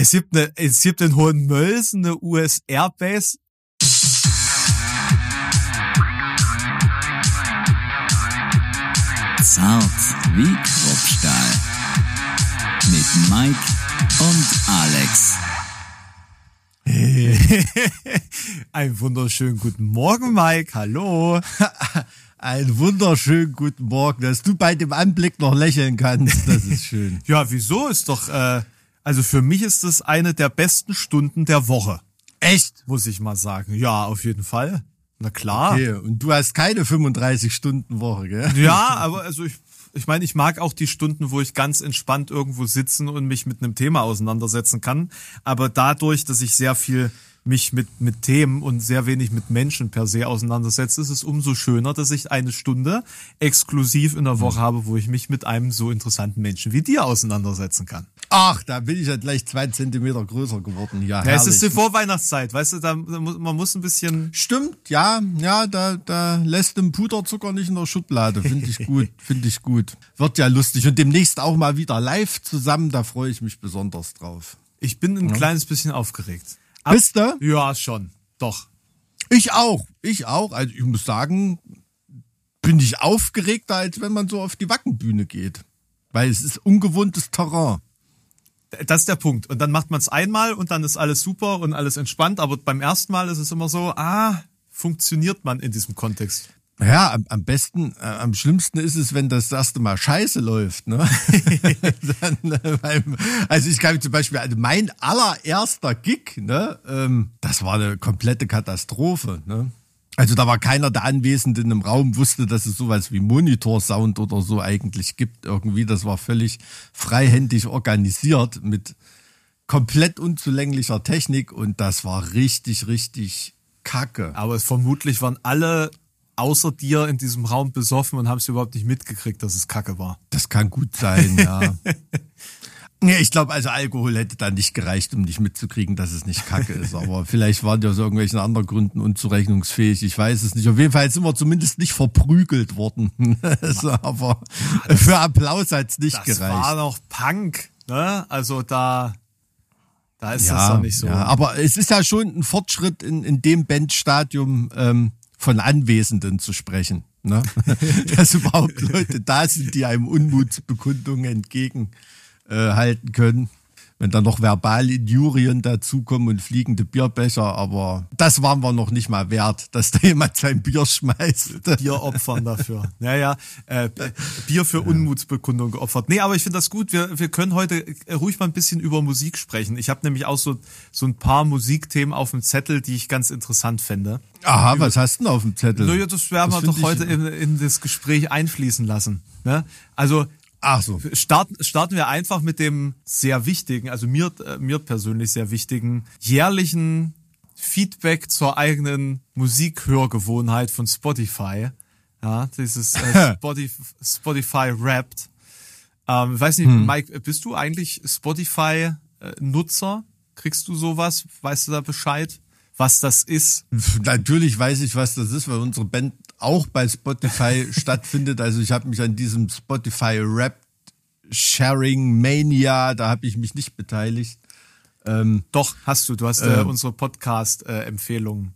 Es gibt, eine, es gibt in Hohenmölsen eine US Airbase. Zart wie Kruppstahl. Mit Mike und Alex. Einen wunderschönen guten Morgen, Mike. Hallo. Einen wunderschönen guten Morgen, dass du bei dem Anblick noch lächeln kannst. Das ist schön. Ja, wieso ist doch, äh, also für mich ist es eine der besten Stunden der Woche. Echt? Muss ich mal sagen. Ja, auf jeden Fall. Na klar. Okay, und du hast keine 35 Stunden Woche, gell? Ja, aber also ich, ich meine, ich mag auch die Stunden, wo ich ganz entspannt irgendwo sitzen und mich mit einem Thema auseinandersetzen kann. Aber dadurch, dass ich sehr viel mich mit, mit Themen und sehr wenig mit Menschen per se auseinandersetze, ist es umso schöner, dass ich eine Stunde exklusiv in der Woche habe, wo ich mich mit einem so interessanten Menschen wie dir auseinandersetzen kann. Ach, da bin ich ja gleich zwei Zentimeter größer geworden. Ja, Ja, es ist die Vorweihnachtszeit, weißt du, da, muss, man muss ein bisschen. Stimmt, ja, ja, da, da lässt dem Puderzucker nicht in der Schublade. Finde ich gut, finde ich gut. Wird ja lustig. Und demnächst auch mal wieder live zusammen, da freue ich mich besonders drauf. Ich bin ein kleines bisschen aufgeregt. Ab- Bist du? Ja, schon. Doch. Ich auch, ich auch. Also ich muss sagen, bin ich aufgeregter, als wenn man so auf die Wackenbühne geht. Weil es ist ungewohntes Terrain. Das ist der Punkt. Und dann macht man es einmal und dann ist alles super und alles entspannt. Aber beim ersten Mal ist es immer so, ah, funktioniert man in diesem Kontext. Ja, am, am besten, äh, am schlimmsten ist es, wenn das erste Mal scheiße läuft. Ne? Dann, äh, beim, also ich kann zum Beispiel, also mein allererster Gig, ne, ähm, das war eine komplette Katastrophe. Ne? Also da war keiner der Anwesenden im Raum, wusste, dass es sowas wie Monitorsound oder so eigentlich gibt. Irgendwie, das war völlig freihändig organisiert mit komplett unzulänglicher Technik und das war richtig, richtig kacke. Aber es vermutlich waren alle außer dir in diesem Raum besoffen und haben es überhaupt nicht mitgekriegt, dass es Kacke war. Das kann gut sein, ja. Ja, ich glaube, also Alkohol hätte da nicht gereicht, um nicht mitzukriegen, dass es nicht Kacke ist. Aber vielleicht waren die aus irgendwelchen anderen Gründen unzurechnungsfähig. Ich weiß es nicht. Auf jeden Fall sind wir zumindest nicht verprügelt worden. So, aber für Applaus hat's nicht Das gereicht. war noch Punk, ne? Also da, da ist das doch nicht so. Ja, aber es ist ja schon ein Fortschritt in, in dem Bandstadium ähm, von Anwesenden zu sprechen. Ne? Dass überhaupt Leute da sind, die einem Unmutsbekundungen entgegenhalten äh, können. Wenn dann noch verbale Injurien dazukommen und fliegende Bierbecher, aber das waren wir noch nicht mal wert, dass da jemand sein Bier schmeißt. Bier opfern dafür. Naja, äh, Bier für Unmutsbekundung geopfert. Nee, aber ich finde das gut. Wir, wir können heute äh, ruhig mal ein bisschen über Musik sprechen. Ich habe nämlich auch so, so ein paar Musikthemen auf dem Zettel, die ich ganz interessant fände. Aha, was hast du denn auf dem Zettel? Naja, das werden wir doch heute in, in das Gespräch einfließen lassen. Ne? Also Ach so. starten, starten wir einfach mit dem sehr wichtigen, also mir, äh, mir persönlich sehr wichtigen, jährlichen Feedback zur eigenen Musikhörgewohnheit von Spotify. Ja, dieses äh, Spotify, Spotify Wrapped. Ähm, ich weiß nicht, Hm. Mike, bist du eigentlich Spotify-Nutzer? Kriegst du sowas? Weißt du da Bescheid? Was das ist? Natürlich weiß ich, was das ist, weil unsere Band auch bei Spotify stattfindet. Also ich habe mich an diesem Spotify Rap Sharing Mania, da habe ich mich nicht beteiligt. Doch, hast du. Du hast äh, unsere Podcast-Empfehlungen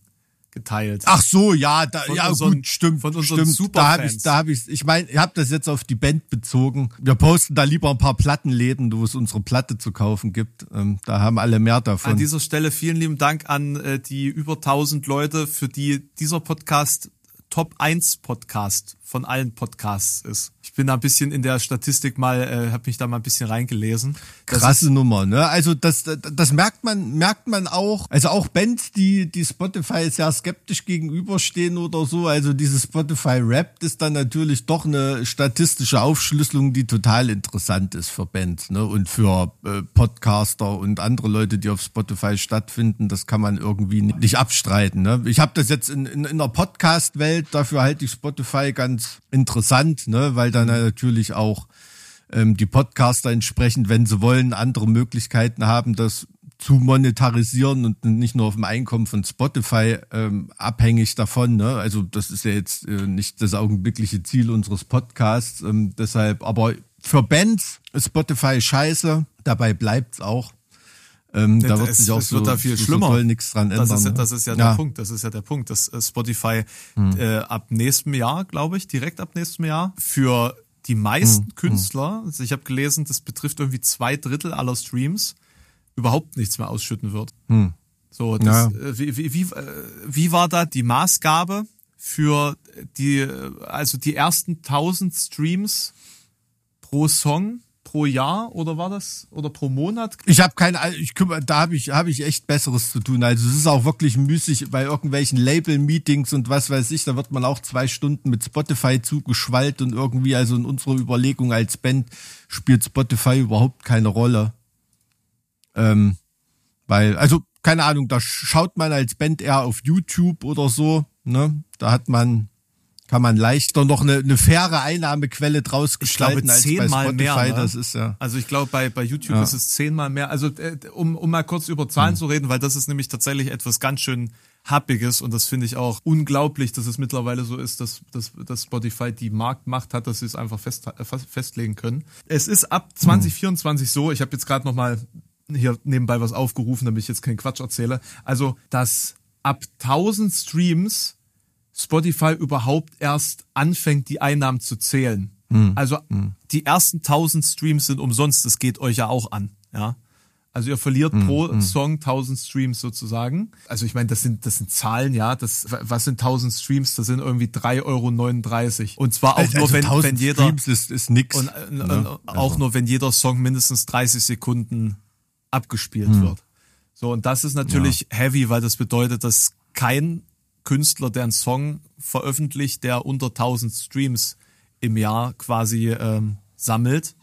geteilt. Ach so, ja, da, Von ja unseren- gut, stimmt, von unseren stimmt. Da habe ich, Superfans. da habe ich, ich meine, ich habe das jetzt auf die Band bezogen. Wir posten da lieber ein paar Plattenläden, wo es unsere Platte zu kaufen gibt. Ähm, da haben alle mehr davon. An dieser Stelle vielen lieben Dank an äh, die über 1000 Leute, für die dieser Podcast Top 1 Podcast von allen Podcasts ist. Ich bin da ein bisschen in der Statistik mal, äh, habe mich da mal ein bisschen reingelesen. Das Krasse Nummer, ne? Also das, das merkt man, merkt man auch. Also auch Bands, die, die Spotify sehr skeptisch gegenüberstehen oder so. Also dieses Spotify Rap ist dann natürlich doch eine statistische Aufschlüsselung, die total interessant ist für Bands, ne? Und für äh, Podcaster und andere Leute, die auf Spotify stattfinden. Das kann man irgendwie nicht abstreiten, ne? Ich habe das jetzt in, in, in der Podcast-Welt, dafür halte ich Spotify ganz interessant, ne? Weil dann natürlich auch ähm, die Podcaster entsprechend, wenn sie wollen, andere Möglichkeiten haben, das zu monetarisieren und nicht nur auf dem Einkommen von Spotify ähm, abhängig davon. Ne? Also das ist ja jetzt äh, nicht das augenblickliche Ziel unseres Podcasts. Ähm, deshalb, aber für Bands ist Spotify scheiße. Dabei bleibt's auch. Ähm, da wird es- sich auch es so, wird da viel so, schlimmer. so nichts dran ändern. Das ist, ja- ne? das ist ja, Ja. der Punkt. Das ist ja der Punkt, dass äh, Spotify Hm. äh, ab nächstem Jahr, glaube ich, direkt ab nächstem Jahr für die meisten Hm. Künstler, also ich habe gelesen, das betrifft irgendwie zwei Drittel aller Streams, überhaupt nichts mehr ausschütten wird. So, das, Hm. Ja. äh, wie, wie, wie, äh, wie war da die Maßgabe für die, also die ersten 1000 Streams pro Song pro Jahr oder war das oder pro Monat? Ich habe keine, ich kümmere, da habe ich, habe ich echt Besseres zu tun. Also es ist auch wirklich müßig bei irgendwelchen Label-Meetings und was weiß ich. Da wird man auch zwei Stunden mit Spotify zugeschwallt und irgendwie, also in unserer Überlegung als Band spielt Spotify überhaupt keine Rolle. Ähm, weil, also keine Ahnung, da schaut man als Band eher auf YouTube oder so. Ne, da hat man kann man leichter noch eine, eine faire Einnahmequelle draus Ich glaube gestalten als bei zehnmal Spotify. mehr. Ne? Das ist ja. Also ich glaube bei bei YouTube Ja. ist es zehnmal mehr. Also äh, um um mal kurz über Zahlen zu reden, weil das ist nämlich tatsächlich etwas ganz schön happiges und das finde ich auch unglaublich, dass es mittlerweile so ist, dass, dass, dass Spotify die Marktmacht hat, dass sie es einfach fest, fest- festlegen können. Es ist ab 2024 so, ich habe jetzt gerade noch mal hier nebenbei was aufgerufen, damit ich jetzt keinen Quatsch erzähle. Also, dass ab 1000 Streams Spotify überhaupt erst anfängt, die Einnahmen zu zählen. Also die ersten 1000 Streams sind umsonst, das geht euch ja auch an, ja. Also ihr verliert pro Song 1000 Streams sozusagen. Also ich meine, das sind das sind Zahlen, ja. Das was sind 1000 Streams? Das sind irgendwie 3,39 Euro. Und zwar auch Also nur wenn, 1000 wenn jeder Streams ist, ist nix. und, äh, ne? und auch nur wenn jeder Song mindestens 30 Sekunden abgespielt wird. So, und das ist natürlich heavy, weil das bedeutet, dass kein Künstler, der einen Song veröffentlicht, der unter 1000 Streams im Jahr quasi ähm, sammelt,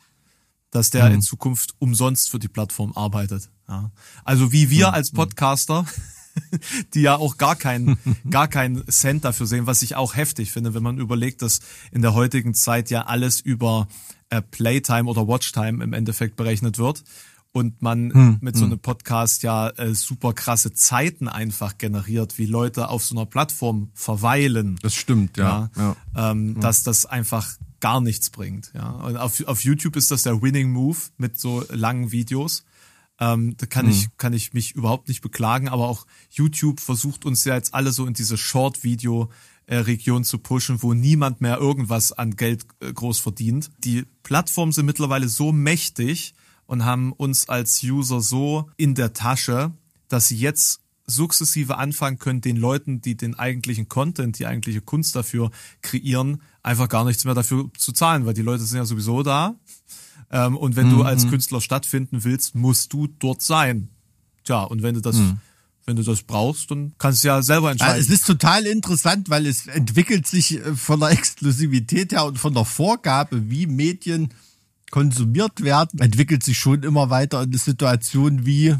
dass der in Zukunft umsonst für die Plattform arbeitet. Ja. Also wie wir als Podcaster, die ja auch gar keinen gar keinen Cent dafür sehen, was ich auch heftig finde, wenn man überlegt, dass in der heutigen Zeit ja alles über äh, Playtime oder Watchtime im Endeffekt berechnet wird und man mit so einem Podcast ja äh, super krasse Zeiten einfach generiert, wie Leute auf so einer Plattform verweilen Das stimmt, ja. ja, ja. Ähm, dass das einfach gar nichts bringt. Ja, und auf, auf YouTube ist das der Winning Move mit so langen Videos. Ähm, da kann ich kann ich mich überhaupt nicht beklagen, aber auch YouTube versucht uns ja jetzt alle so in diese Short-Video äh, Region zu pushen, wo niemand mehr irgendwas an Geld äh, groß verdient. Die Plattformen sind mittlerweile so mächtig und haben uns als User so in der Tasche, dass sie jetzt sukzessive anfangen können, den Leuten, die den eigentlichen Content, die eigentliche Kunst dafür kreieren, einfach gar nichts mehr dafür zu zahlen, weil die Leute sind ja sowieso da. Ähm, und wenn du als Künstler stattfinden willst, musst du dort sein. Tja, und wenn du das, wenn du das brauchst, dann kannst du ja selber Ja, entscheiden. es ist total interessant, weil es entwickelt sich äh, von der Exklusivität her und von der Vorgabe, wie Medien konsumiert werden, entwickelt sich schon immer weiter in eine Situation wie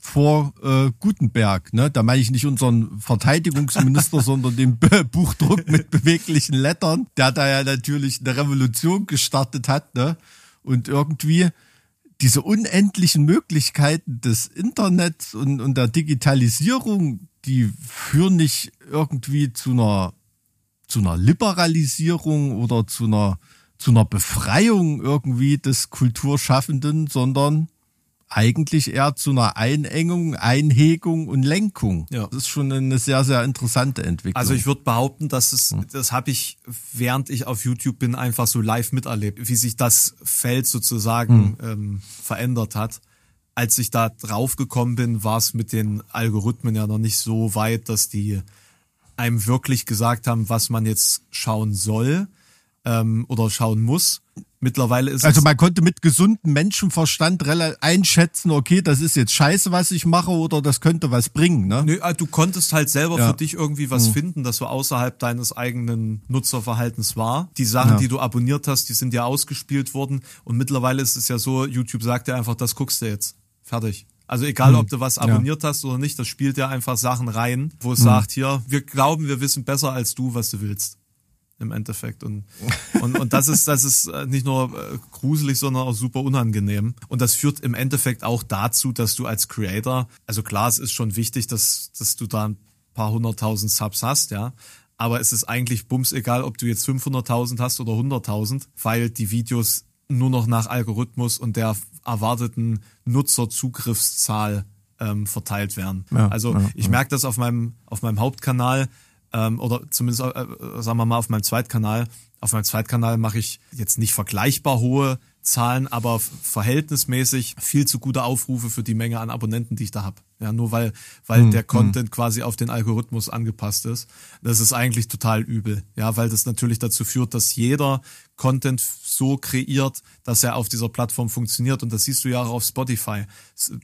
vor äh, Gutenberg. Ne? Da meine ich nicht unseren Verteidigungsminister, sondern den B Buchdruck mit beweglichen Lettern, der da ja natürlich eine Revolution gestartet hat. Ne? Und irgendwie diese unendlichen Möglichkeiten des Internets und, und der Digitalisierung, die führen nicht irgendwie zu einer, zu einer Liberalisierung oder zu einer, zu einer Befreiung irgendwie des Kulturschaffenden, sondern eigentlich eher zu einer Einengung, Einhegung und Lenkung. Ja. Das ist schon eine sehr, sehr interessante Entwicklung. Also ich würde behaupten, dass es, das habe ich, während ich auf YouTube bin, einfach so live miterlebt, wie sich das Feld sozusagen ähm, verändert hat. Als ich da drauf gekommen bin, war es mit den Algorithmen ja noch nicht so weit, dass die einem wirklich gesagt haben, was man jetzt schauen soll ähm, oder schauen muss. Mittlerweile ist Also man konnte mit gesundem Menschenverstand einschätzen, okay, das ist jetzt scheiße, was ich mache, oder das könnte was bringen, ne? Nö, äh, du konntest halt selber Ja. für dich irgendwie was finden, das so außerhalb deines eigenen Nutzerverhaltens war. Die Sachen, Ja. die du abonniert hast, die sind ja ausgespielt worden. Und mittlerweile ist es ja so, YouTube sagt dir einfach, das guckst du jetzt. Fertig. Also egal, ob du was abonniert hast oder nicht, das spielt ja einfach Sachen rein, wo es sagt, hier, wir glauben, wir wissen besser als du, was du willst. Im Endeffekt. Und, und, und das ist, das ist äh, nicht nur äh, gruselig, sondern auch super unangenehm. Und das führt im Endeffekt auch dazu, dass du als Creator, also klar, es ist schon wichtig, dass, dass du da ein paar hunderttausend Subs hast, ja. Aber es ist eigentlich bums egal, ob du jetzt 500.000 hast oder 100.000, weil die Videos nur noch nach Algorithmus und der erwarteten Nutzerzugriffszahl ähm, verteilt werden. Ja, also ja, ich ja. merke das auf meinem, auf meinem Hauptkanal ähm, oder zumindest, äh, sagen wir mal, auf meinem Zweitkanal. Auf meinem Zweitkanal mache ich jetzt nicht vergleichbar hohe Zahlen, aber verhältnismäßig viel zu gute Aufrufe für die Menge an Abonnenten, die ich da habe. Ja, nur weil, weil Hm, der Content quasi auf den Algorithmus angepasst ist. Das ist eigentlich total übel. Ja, weil das natürlich dazu führt, dass jeder Content so kreiert, dass er auf dieser Plattform funktioniert. Und das siehst du ja auch auf Spotify.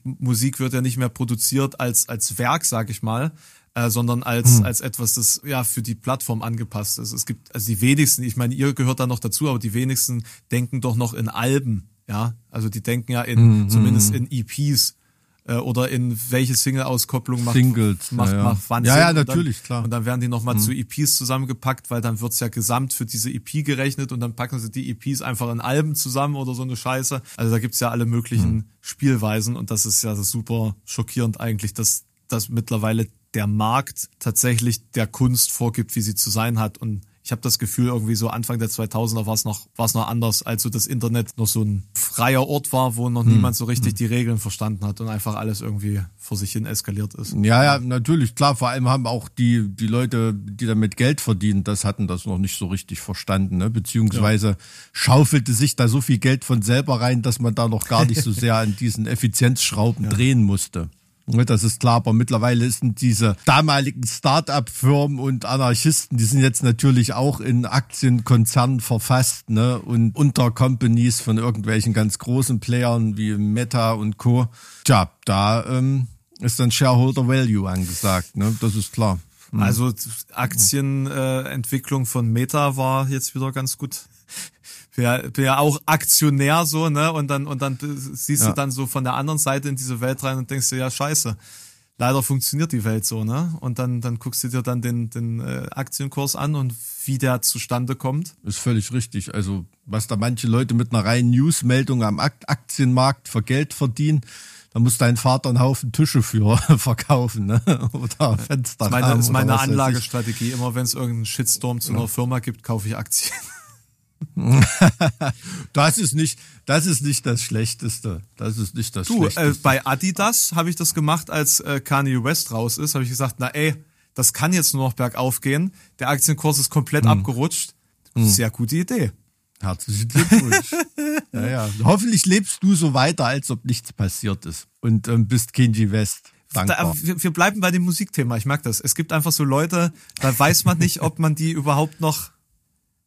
Musik wird ja nicht mehr produziert als, als Werk, sag ich mal, äh, sondern als, als etwas, das ja für die Plattform angepasst ist. Es gibt, also die wenigsten, ich meine, ihr gehört da noch dazu, aber die wenigsten denken doch noch in Alben, ja. Also die denken ja in, zumindest in EPs äh, oder in welche Single-Auskopplung macht, Singles, macht, ja, ja. macht wann Ja, ja, und dann, natürlich, klar. Und dann werden die nochmal zu EPs zusammengepackt, weil dann wird's ja gesamt für diese EP gerechnet und dann packen sie die EPs einfach in Alben zusammen oder so eine Scheiße. Also da gibt's ja alle möglichen Spielweisen und das ist ja super schockierend eigentlich, dass, dass mittlerweile der Markt tatsächlich der Kunst vorgibt, wie sie zu sein hat. Und ich habe das Gefühl, irgendwie so Anfang der 2000er war es noch, noch anders, als so das Internet noch so ein freier Ort war, wo noch niemand so richtig die Regeln verstanden hat und einfach alles irgendwie vor sich hin eskaliert ist. Ja, ja, natürlich, klar. Vor allem haben auch die, die Leute, die damit Geld verdienen, das hatten das noch nicht so richtig verstanden, ne? Beziehungsweise schaufelte sich da so viel Geld von selber rein, dass man da noch gar nicht so sehr an diesen Effizienzschrauben drehen musste. Ne, Das ist klar, aber mittlerweile sind diese damaligen Start-up-Firmen und Anarchisten, die sind jetzt natürlich auch in Aktienkonzernen verfasst, ne? Und unter Companies von irgendwelchen ganz großen Playern wie Meta und Co. Tja, da ähm, ist dann Shareholder Value angesagt, ne? Das ist klar. Also Aktienentwicklung äh, von Meta war jetzt wieder ganz gut. Bin ja, bin ja auch Aktionär so, ne? Und dann und dann siehst Ja. du dann so von der anderen Seite in diese Welt rein und denkst dir, ja scheiße. Leider funktioniert die Welt so, ne? Und dann dann guckst du dir dann den den äh, Aktienkurs an und wie der zustande kommt. Ist völlig richtig. Also, was da manche Leute mit einer reinen Newsmeldung am Ak- Aktienmarkt für Geld verdienen, da muss dein Vater einen Haufen Tische für verkaufen, ne? Oder Fenster. Das ist meine, ist meine Anlagestrategie. Immer wenn es irgendeinen Shitstorm zu einer Firma gibt, kaufe ich Aktien. Das ist nicht, das ist nicht das Schlechteste. Das ist nicht das Du, Schlechteste. äh, bei Adidas habe ich das gemacht, als äh, Kanye West raus ist, habe ich gesagt, na ey, das kann jetzt nur noch bergauf gehen. Der Aktienkurs ist komplett abgerutscht. Sehr gute Idee. Herzlichen Glückwunsch. ja, ja. Hoffentlich lebst du so weiter, als ob nichts passiert ist. Und ähm, bist Kenji West. Da, wir, wir bleiben bei dem Musikthema. Ich mag das. Es gibt einfach so Leute, da weiß man nicht, ob man die überhaupt noch.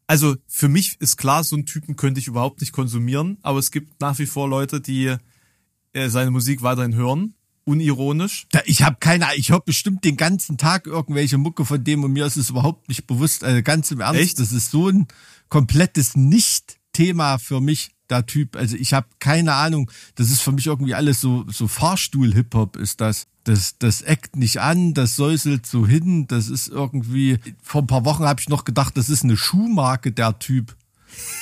Also für mich ist klar, so einen Typen könnte ich überhaupt nicht konsumieren, aber es gibt nach wie vor Leute, die äh, seine Musik weiterhin hören, unironisch. Da, ich habe keine Ahnung, ich höre bestimmt den ganzen Tag irgendwelche Mucke von dem und mir ist es überhaupt nicht bewusst. Also ganz im Ernst, Echt? das ist so ein komplettes Nicht-Thema für mich, der Typ. Also ich habe keine Ahnung, das ist für mich irgendwie alles so, so Fahrstuhl-Hip-Hop ist das. Das, das eckt nicht an, das säuselt so hin, das ist irgendwie, vor ein paar Wochen habe ich noch gedacht, das ist eine Schuhmarke, der Typ.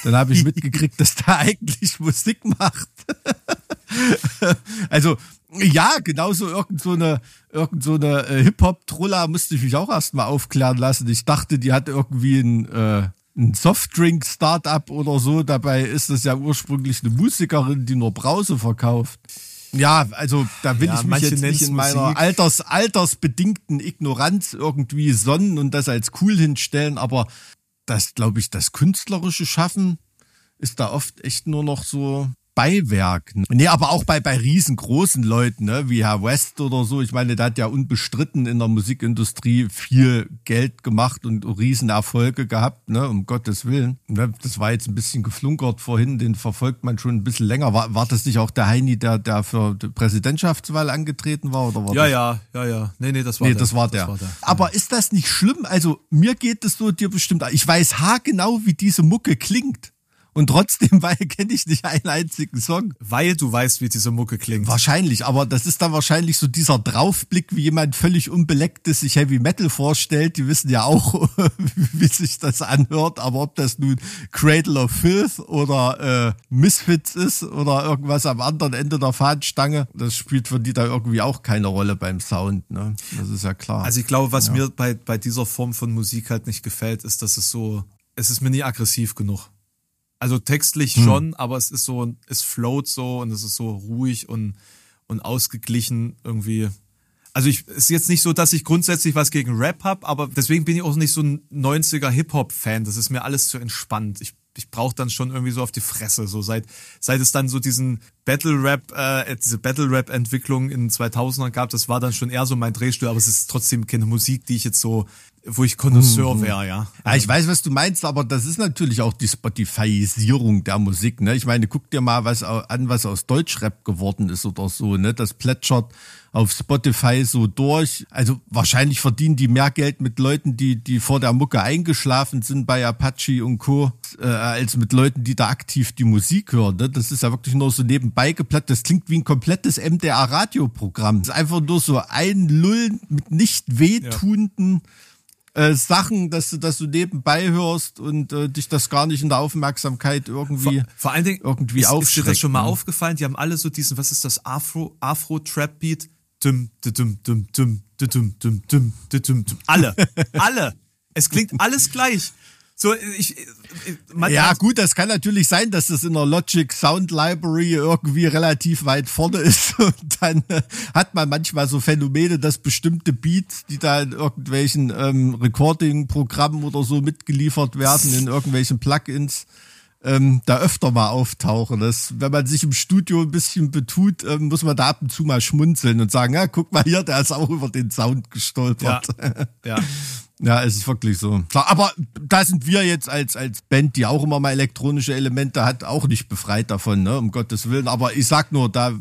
Dann habe ich mitgekriegt, dass der eigentlich Musik macht. Also, ja, genauso irgend so eine, irgend so eine äh, Hip-Hop-Trulla musste ich mich auch erstmal aufklären lassen. Ich dachte, die hat irgendwie ein, äh, ein Softdrink-Startup oder so. Dabei ist das ja ursprünglich eine Musikerin, die nur Brause verkauft. Ja, also da will Ja, ich mich jetzt nicht in meiner. Alters, altersbedingten Ignoranz irgendwie sonnen und das als cool hinstellen, aber das, glaube ich, das künstlerische Schaffen ist da oft echt nur noch so Beiwerk. Ne? Nee, aber auch bei, bei riesengroßen Leuten, ne? wie Herr West oder so. Ich meine, der hat ja unbestritten in der Musikindustrie viel Geld gemacht und Riesenerfolge gehabt, ne? um Gottes Willen. Ne? Das war jetzt ein bisschen geflunkert vorhin, den verfolgt man schon ein bisschen länger. War, war das nicht auch der Heini, der, der für die Präsidentschaftswahl angetreten war? Oder war Ja, das ja, ja, ja. Nee, nee, das war Nee, der. das war der. Aber ist das nicht schlimm? Also mir geht es so, dir bestimmt. Ich weiß haargenau, wie diese Mucke klingt. Und trotzdem weil kenne ich nicht einen einzigen Song. Weil du weißt, wie diese Mucke klingt. Wahrscheinlich, aber das ist dann wahrscheinlich so dieser Draufblick, wie jemand völlig unbelecktes sich Heavy Metal vorstellt. Die wissen ja auch, wie sich das anhört, aber ob das nun Cradle of Filth oder äh, Misfits ist oder irgendwas am anderen Ende der Fahnenstange, das spielt für die da irgendwie auch keine Rolle beim Sound. Ne? Das ist ja klar. Also ich glaube, was mir bei, bei dieser Form von Musik halt nicht gefällt, ist, dass es so, es ist mir nie aggressiv genug. Also textlich hm. schon, aber es ist so, es float so und es ist so ruhig und, und ausgeglichen irgendwie. Also ich ist jetzt nicht so, dass ich grundsätzlich was gegen Rap hab, aber deswegen bin ich auch nicht so ein 90er Hip-Hop-Fan. Das ist mir alles zu entspannt. Ich ich brauche dann schon irgendwie so auf die Fresse. So seit seit es dann so diesen Battle Rap, äh, diese Battle Rap Entwicklung in 2000ern gab, das war dann schon eher so mein Drehstuhl. Aber es ist trotzdem keine Musik, die ich jetzt so, wo ich Connoisseur mhm. wäre, ja. ja. Ich weiß, was du meinst, aber das ist natürlich auch die Spotifyisierung der Musik. Ne? Ich meine, guck dir mal was an, was aus Deutschrap geworden ist oder so. Ne, das plätschert auf Spotify so durch. Also wahrscheinlich verdienen die mehr Geld mit Leuten, die, die vor der Mucke eingeschlafen sind bei Apache und Co., äh, als mit Leuten, die da aktiv die Musik hören. Ne? Das ist ja wirklich nur so nebenbei geplatzt. Das klingt wie ein komplettes MDR-Radioprogramm. Das ist einfach nur so ein Lullen mit nicht wehtuenden ja. Äh, Sachen, dass du, dass du nebenbei hörst und äh, dich das gar nicht in der Aufmerksamkeit irgendwie vor, vor allen Dingen irgendwie ist, ist dir das schon mal ne? aufgefallen? Die haben alle so diesen, was ist das, Afro, Afro-Trap-Beat? Dum, dum, dum, dum, dum, dum, dum, dum, dum, dum. Alle, alle. Es klingt alles gleich. So, ich, man, ja, gut, das kann natürlich sein, dass das in der Logic Sound Library irgendwie relativ weit vorne ist und dann äh, hat man manchmal so Phänomene, dass bestimmte Beats, die da in irgendwelchen ähm, Recording-Programmen oder so mitgeliefert werden, in irgendwelchen Plugins, ähm, da öfter mal auftauchen. Das, wenn man sich im Studio ein bisschen betut, ähm, muss man da ab und zu mal schmunzeln und sagen, ja, guck mal hier, der ist auch über den Sound gestolpert. Ja, ja. ja es ist wirklich so. Aber da sind wir jetzt als, als Band, die auch immer mal elektronische Elemente hat, auch nicht befreit davon, ne, um Gottes Willen. Aber ich sag nur, da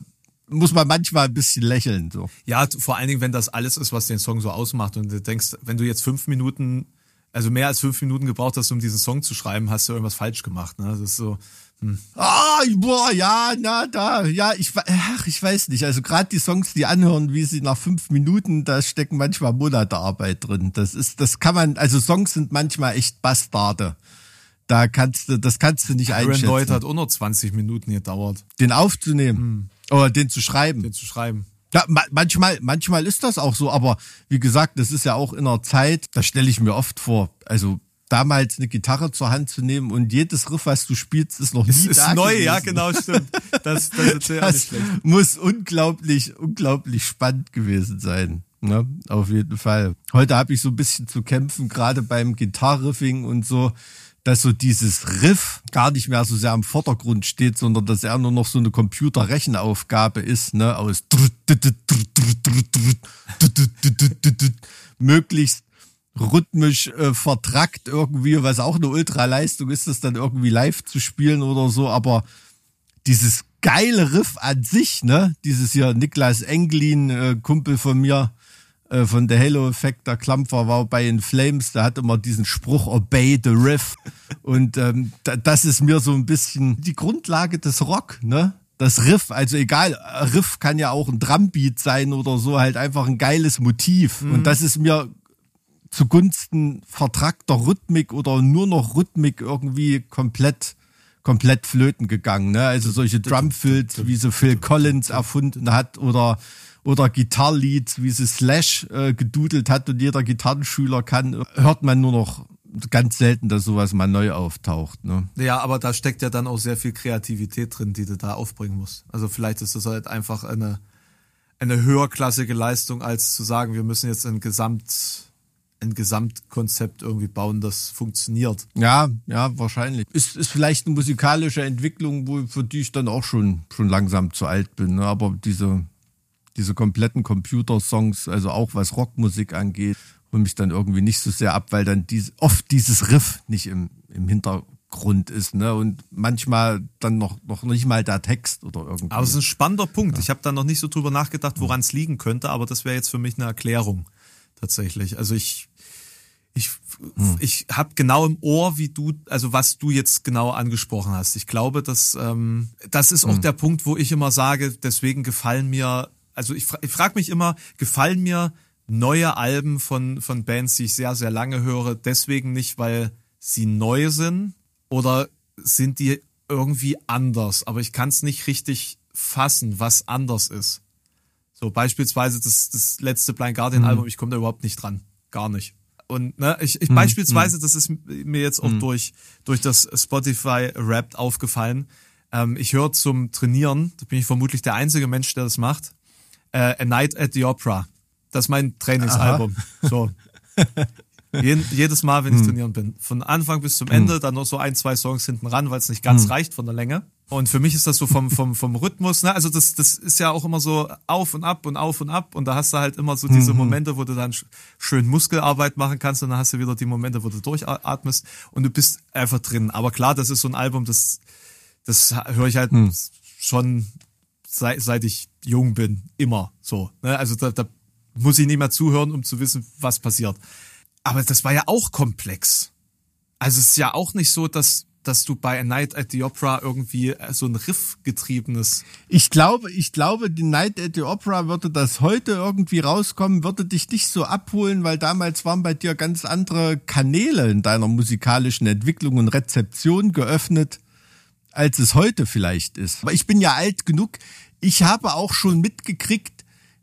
muss man manchmal ein bisschen lächeln. So. Ja, vor allen Dingen, wenn das alles ist, was den Song so ausmacht und du denkst, wenn du jetzt fünf Minuten also mehr als fünf Minuten gebraucht hast, um diesen Song zu schreiben, hast du irgendwas falsch gemacht. Ne? Das ist so. Hm. Ah, boah, ja, na, da, ja, ich, ach, ich weiß nicht. Also gerade die Songs, die anhören, wie sie nach fünf Minuten, da stecken manchmal Monate Arbeit drin. Das ist, das kann man, also Songs sind manchmal echt Bastarde. Da kannst du, das kannst du nicht Aaron einschätzen. Lloyd hat unter 20 Minuten gedauert. Den aufzunehmen. Hm. Oder den zu schreiben. Den zu schreiben. Ja, manchmal, manchmal ist das auch so, aber wie gesagt, das ist ja auch in einer Zeit, da stelle ich mir oft vor, also damals eine Gitarre zur Hand zu nehmen und jedes Riff, was du spielst, ist noch nie es ist da neu, gewesen. ja, genau, stimmt. Das, das, das muss unglaublich, unglaublich spannend gewesen sein. Ne? Auf jeden Fall. Heute habe ich so ein bisschen zu kämpfen, gerade beim Gitarriffing und so dass so dieses Riff gar nicht mehr so sehr im Vordergrund steht, sondern dass er nur noch so eine Computerrechenaufgabe ist, ne, aus möglichst rhythmisch äh, vertrackt irgendwie, was auch eine Ultraleistung ist, das dann irgendwie live zu spielen oder so, aber dieses geile Riff an sich, ne, dieses hier Niklas Englin, äh, Kumpel von mir, äh, von der Halo-Effekt, der Klampfer war bei In Flames, der hat immer diesen Spruch Obey the Riff. Und ähm, das ist mir so ein bisschen die Grundlage des Rock, ne? Das Riff, also egal, Riff kann ja auch ein Drumbeat sein oder so, halt einfach ein geiles Motiv. Mhm. Und das ist mir zugunsten vertrackter Rhythmik oder nur noch Rhythmik irgendwie komplett komplett flöten gegangen. Ne? Also solche Drumfills, wie so Phil Collins erfunden hat oder oder Gitarrlied, wie sie Slash äh, gedudelt hat und jeder Gitarrenschüler kann, hört man nur noch ganz selten, dass sowas mal neu auftaucht. Ne? Ja, aber da steckt ja dann auch sehr viel Kreativität drin, die du da aufbringen musst. Also vielleicht ist das halt einfach eine, eine höherklassige Leistung, als zu sagen, wir müssen jetzt ein Gesamt ein Gesamtkonzept irgendwie bauen, das funktioniert. Ja, ja, wahrscheinlich. Ist, ist vielleicht eine musikalische Entwicklung, wo, für die ich dann auch schon, schon langsam zu alt bin. Ne? Aber diese, diese kompletten Computersongs, also auch was Rockmusik angeht, holen mich dann irgendwie nicht so sehr ab, weil dann dies, oft dieses Riff nicht im, im Hintergrund ist, ne? Und manchmal dann noch, noch nicht mal der Text oder irgendwie. Aber es ist ein spannender Punkt. Ja. Ich habe da noch nicht so drüber nachgedacht, woran es liegen könnte, aber das wäre jetzt für mich eine Erklärung tatsächlich. Also ich ich, hm. ich habe genau im Ohr, wie du, also was du jetzt genau angesprochen hast. Ich glaube, dass ähm, das ist auch hm. der Punkt, wo ich immer sage, deswegen gefallen mir also ich, ich frage mich immer, gefallen mir neue Alben von, von Bands, die ich sehr, sehr lange höre, deswegen nicht, weil sie neu sind oder sind die irgendwie anders, aber ich kann es nicht richtig fassen, was anders ist. So beispielsweise das, das letzte Blind Guardian Album, mhm. ich komme da überhaupt nicht dran. Gar nicht. Und ne, ich, ich beispielsweise, das ist mir jetzt auch durch, durch das Spotify Rap aufgefallen. Ähm, ich höre zum Trainieren, da bin ich vermutlich der einzige Mensch, der das macht, äh, A Night at the Opera. Das ist mein Trainingsalbum. So. Jeden, jedes Mal, wenn ich trainieren bin. Von Anfang bis zum Ende, dann noch so ein, zwei Songs hinten ran, weil es nicht ganz reicht von der Länge. Und für mich ist das so vom, vom, vom Rhythmus, ne? Also das, das ist ja auch immer so auf und ab und auf und ab. Und da hast du halt immer so diese Momente, wo du dann sch- schön Muskelarbeit machen kannst und dann hast du wieder die Momente, wo du durchatmest und du bist einfach drin. Aber klar, das ist so ein Album, das, das höre ich halt schon seit, seit ich jung bin, immer so. Ne? Also da, da muss ich nicht mehr zuhören, um zu wissen, was passiert. Aber das war ja auch komplex. Also es ist ja auch nicht so, dass, dass du bei A Night at the Opera irgendwie äh, so ein Riff getriebenes. Ich glaube, ich glaube, die Night at the Opera würde das heute irgendwie rauskommen, würde dich nicht so abholen, weil damals waren bei dir ganz andere Kanäle in deiner musikalischen Entwicklung und Rezeption geöffnet, als es heute vielleicht ist. Aber ich bin ja alt genug. Ich habe auch schon mitgekriegt,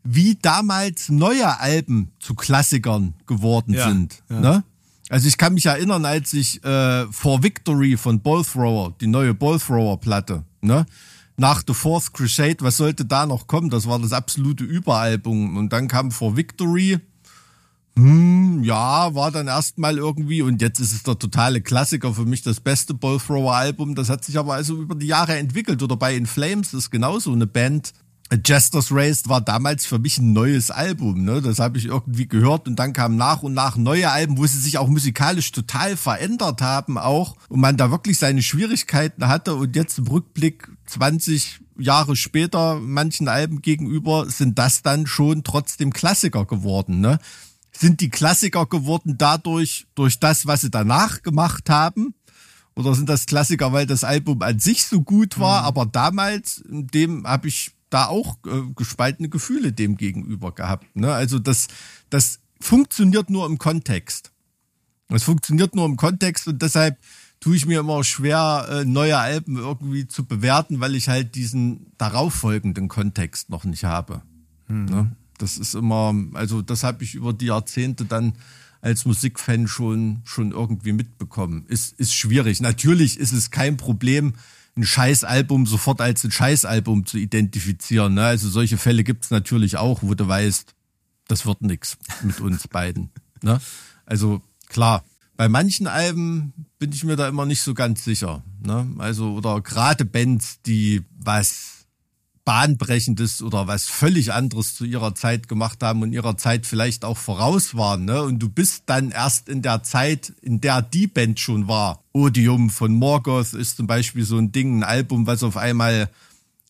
wie damals neue Alben zu Klassikern geworden Ja, sind. ja. Ne? Also ich kann mich erinnern, als ich äh, For Victory von Ballthrower, die neue Ballthrower-Platte, ne? nach The Fourth Crusade, was sollte da noch kommen? Das war das absolute Überalbum. Und dann kam For Victory. Hm, ja, war dann erstmal irgendwie, und jetzt ist es der totale Klassiker für mich, das beste Ballthrower-Album. Das hat sich aber also über die Jahre entwickelt. Oder bei In Flames ist genauso eine Band. Jester's Race war damals für mich ein neues Album, ne? Das habe ich irgendwie gehört und dann kamen nach und nach neue Alben, wo sie sich auch musikalisch total verändert haben auch und man da wirklich seine Schwierigkeiten hatte und jetzt im Rückblick 20 Jahre später manchen Alben gegenüber sind das dann schon trotzdem Klassiker geworden, ne? Sind die Klassiker geworden dadurch durch das, was sie danach gemacht haben? Oder sind das Klassiker, weil das Album an sich so gut war, aber damals, dem habe ich da auch äh, gespaltene Gefühle dem gegenüber gehabt. Ne? Also das, das funktioniert nur im Kontext. Es funktioniert nur im Kontext und deshalb tue ich mir immer schwer, äh, neue Alben irgendwie zu bewerten, weil ich halt diesen darauffolgenden Kontext noch nicht habe. Ne? Das ist immer, also das habe ich über die Jahrzehnte dann als Musikfan schon, schon irgendwie mitbekommen. Ist, ist schwierig. Natürlich ist es kein Problem, ein Scheißalbum sofort als ein Scheißalbum zu identifizieren. Ne? Also solche Fälle gibt's natürlich auch, wo du weißt, das wird nix mit uns beiden. Ne? Also klar, bei manchen Alben bin ich mir da immer nicht so ganz sicher. Ne? Also, oder gerade Bands, die was bahnbrechendes oder was völlig anderes zu ihrer Zeit gemacht haben und ihrer Zeit vielleicht auch voraus waren. Ne? Und du bist dann erst in der Zeit, in der die Band schon war. Odium von Morgoth ist zum Beispiel so ein Ding, ein Album, was auf einmal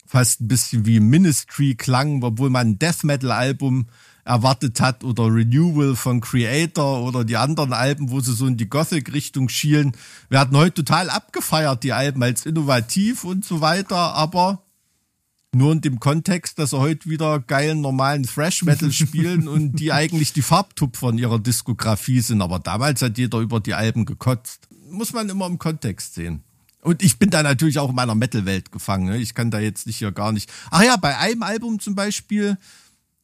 fast ein bisschen wie Ministry klang, obwohl man ein Death Metal Album erwartet hat oder Renewal von Creator oder die anderen Alben, wo sie so in die Gothic-Richtung schielen, werden heute total abgefeiert, die Alben als innovativ und so weiter, aber nur in dem Kontext, dass sie heute wieder geilen, normalen Thrash-Metal spielen und die eigentlich die Farbtupfer in ihrer Diskografie sind. Aber damals hat jeder über die Alben gekotzt. Muss man immer im Kontext sehen. Und ich bin da natürlich auch in meiner Metal-Welt gefangen. Ne? Ich kann da jetzt nicht hier gar nicht. Ach ja, bei einem Album zum Beispiel,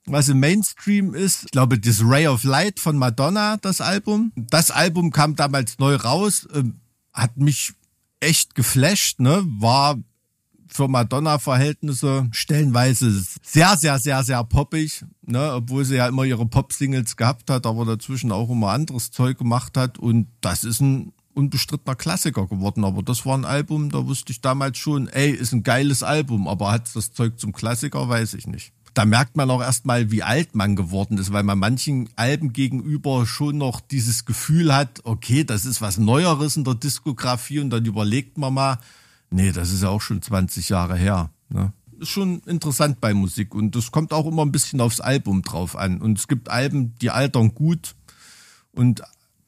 was im Mainstream ist, ich glaube, das Ray of Light von Madonna, das Album. Das Album kam damals neu raus, ähm, hat mich echt geflasht, ne? War für Madonna-Verhältnisse stellenweise sehr, sehr, sehr, sehr poppig, ne? obwohl sie ja immer ihre Pop-Singles gehabt hat, aber dazwischen auch immer anderes Zeug gemacht hat. Und das ist ein unbestrittener Klassiker geworden. Aber das war ein Album, da wusste ich damals schon, ey, ist ein geiles Album, aber hat das Zeug zum Klassiker, weiß ich nicht. Da merkt man auch erstmal, wie alt man geworden ist, weil man manchen Alben gegenüber schon noch dieses Gefühl hat, okay, das ist was Neueres in der Diskografie und dann überlegt man mal, nee, das ist ja auch schon 20 Jahre her. Ne? Ist schon interessant bei Musik und das kommt auch immer ein bisschen aufs Album drauf an. Und es gibt Alben, die altern gut und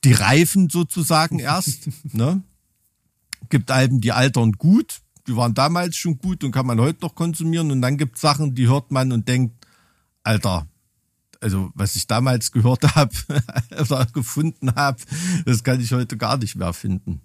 die reifen sozusagen erst. ne? Gibt Alben, die altern gut, die waren damals schon gut und kann man heute noch konsumieren. Und dann gibt es Sachen, die hört man und denkt, Alter, also was ich damals gehört habe oder gefunden habe, das kann ich heute gar nicht mehr finden.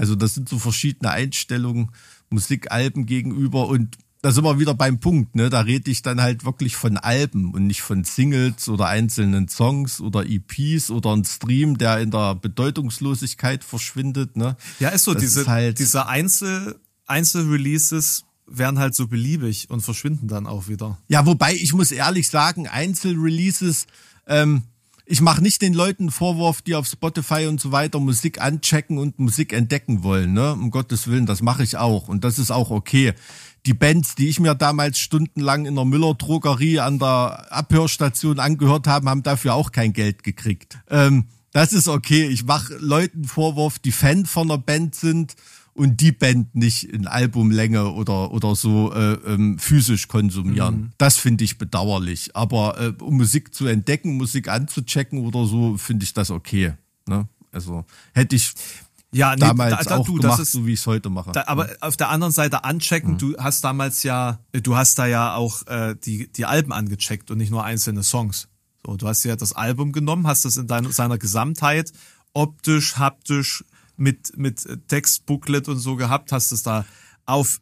Also das sind so verschiedene Einstellungen Musikalben gegenüber und da sind wir wieder beim Punkt, ne? Da rede ich dann halt wirklich von Alben und nicht von Singles oder einzelnen Songs oder EPs oder ein Stream, der in der Bedeutungslosigkeit verschwindet, ne? Ja, ist so, Das diese, ist halt- diese Einzel, Einzelreleases werden halt so beliebig und verschwinden dann auch wieder. Ja, wobei ich muss ehrlich sagen, Einzelreleases, ähm, ich mache nicht den Leuten Vorwurf, die auf Spotify und so weiter Musik anchecken und Musik entdecken wollen, ne? Um Gottes Willen, das mache ich auch und das ist auch okay. Die Bands, die ich mir damals stundenlang in der Müller-Drogerie an der Abhörstation angehört habe, haben dafür auch kein Geld gekriegt. Ähm, das ist okay. Ich mache Leuten Vorwurf, die Fan von einer Band sind und die Band nicht in Albumlänge oder oder so äh, ähm, physisch konsumieren. Das finde ich bedauerlich. Aber äh, um Musik zu entdecken, Musik anzuchecken oder so, finde ich das okay. Ne? Also hätte ich Ja, nee, damals da- da- auch du, das gemacht, ist- so wie ich es heute mache. Da, aber auf der anderen Seite anchecken, du hast damals ja, du hast da ja auch äh, die, die Alben angecheckt und nicht nur einzelne Songs. So, du hast ja das Album genommen, hast das in deiner, seiner Gesamtheit optisch, haptisch, mit, mit Textbooklet und so gehabt, hast es da auf,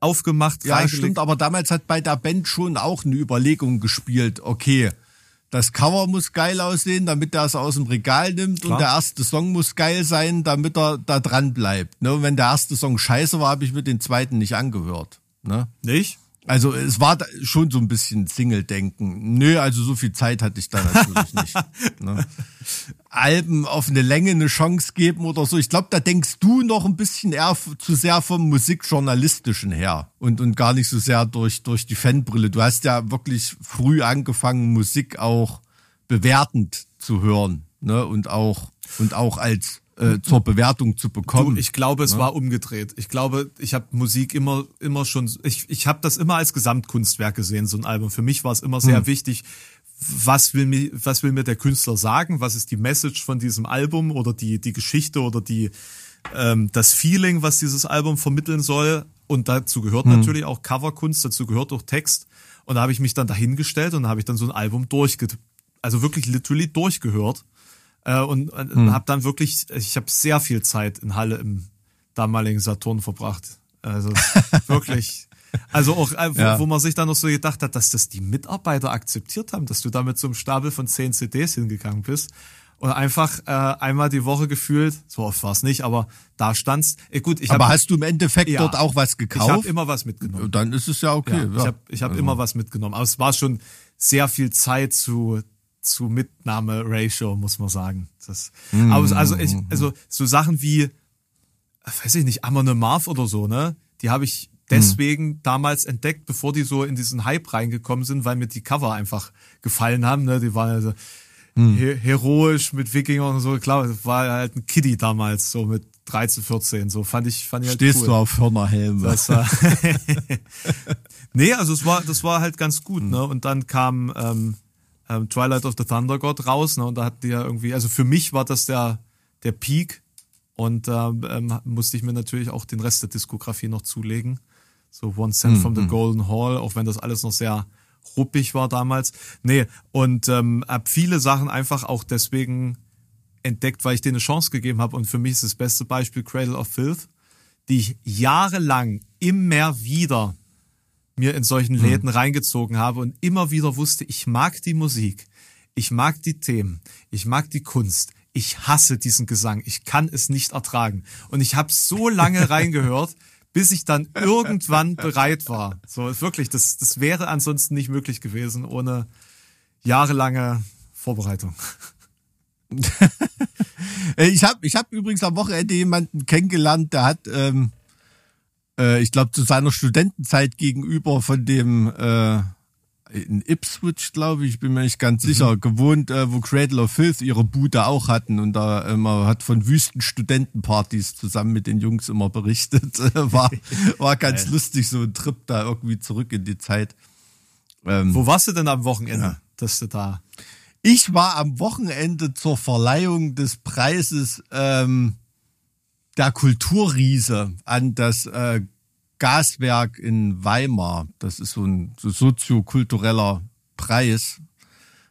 aufgemacht, Ja, reingelegt. stimmt, aber damals hat bei der Band schon auch eine Überlegung gespielt, okay, das Cover muss geil aussehen, damit er es aus dem Regal nimmt Klar. und der erste Song muss geil sein, damit er da dran bleibt. Ne? Und wenn der erste Song scheiße war, habe ich mir den zweiten nicht angehört. Ne? Nicht? Also es war schon so ein bisschen Single-Denken. Nö, also so viel Zeit hatte ich da natürlich nicht. Ne? Alben auf eine Länge eine Chance geben oder so. Ich glaube, da denkst du noch ein bisschen eher zu sehr vom Musikjournalistischen her und, und gar nicht so sehr durch, durch die Fanbrille. Du hast ja wirklich früh angefangen, Musik auch bewertend zu hören ne? und, auch, und auch als äh, zur Bewertung zu bekommen. Du, ich glaube, es war umgedreht. Ich glaube, ich habe Musik immer, immer schon, ich, ich habe das immer als Gesamtkunstwerk gesehen, so ein Album. Für mich war es immer sehr wichtig, was will mir, was will mir der Künstler sagen? Was ist die Message von diesem Album oder die, die Geschichte oder die, ähm, das Feeling, was dieses Album vermitteln soll? Und dazu gehört natürlich auch Coverkunst, dazu gehört auch Text. Und da habe ich mich dann dahingestellt und da habe ich dann so ein Album durchge, also wirklich literally durchgehört. Äh, und und Hm. habe dann wirklich, ich habe sehr viel Zeit in Halle im damaligen Saturn verbracht. Also wirklich. Also auch, äh, wo, Ja. wo man sich dann noch so gedacht hat, dass das die Mitarbeiter akzeptiert haben, dass du da mit so einem Stapel von zehn CDs hingegangen bist und einfach äh, einmal die Woche gefühlt, so oft war es nicht, aber da standst. Äh, gut, ich Aber hab, hast du im Endeffekt Ja. dort auch was ich habe gekauft? immer was mitgenommen. Dann ist es ja okay. Ja, ja. Ich habe ich hab immer was mitgenommen. Aber es war schon sehr viel Zeit zu, zu Mitnahme-Ratio, muss man sagen. Das, aber es- also, ich, also so Sachen wie, weiß ich nicht, Amon Marv oder so, ne? Die habe ich deswegen damals entdeckt, bevor die so in diesen Hype reingekommen sind, weil mir die Cover einfach gefallen haben. Ne? Die waren also he heroisch mit Wikingern und so. Klar, das war halt ein Kiddie damals, so mit 13, 14. So fand ich, fand ich halt Stehst cool. du auf Hörnerhelme? Das war nee, also es war, das war halt ganz gut, ne? Und dann kam ähm, ähm, Twilight of the Thunder God raus, ne? Und da hat die ja irgendwie, also für mich war das der, der Peak. Und ähm, ähm, musste ich mir natürlich auch den Rest der Diskografie noch zulegen. So One Cent from the Golden Hall, auch wenn das alles noch sehr ruppig war damals. Nee, und ähm, hab viele Sachen einfach auch deswegen entdeckt, weil ich denen eine Chance gegeben habe. Und für mich ist das beste Beispiel Cradle of Filth, die ich jahrelang immer wieder mir in solchen Läden reingezogen habe und immer wieder wusste, ich mag die Musik, ich mag die Themen, ich mag die Kunst, ich hasse diesen Gesang, ich kann es nicht ertragen. Und ich habe so lange reingehört, bis ich dann irgendwann bereit war. So wirklich, das, das wäre ansonsten nicht möglich gewesen ohne jahrelange Vorbereitung. Ich habe ich hab übrigens am Wochenende jemanden kennengelernt, der hat, ähm, äh, ich glaube, zu seiner Studentenzeit gegenüber von dem äh, in Ipswich, glaube ich, bin mir nicht ganz sicher, gewohnt, äh, wo Cradle of Filth ihre Bude auch hatten und da immer hat von wüsten Studentenpartys zusammen mit den Jungs immer berichtet. war war ganz lustig, so ein Trip da irgendwie zurück in die Zeit. Ähm, Wo warst du denn am Wochenende, dass du da Ich war am Wochenende zur Verleihung des Preises ähm, der Kulturriese an das äh, Gaswerk in Weimar. Das ist so ein so soziokultureller Preis,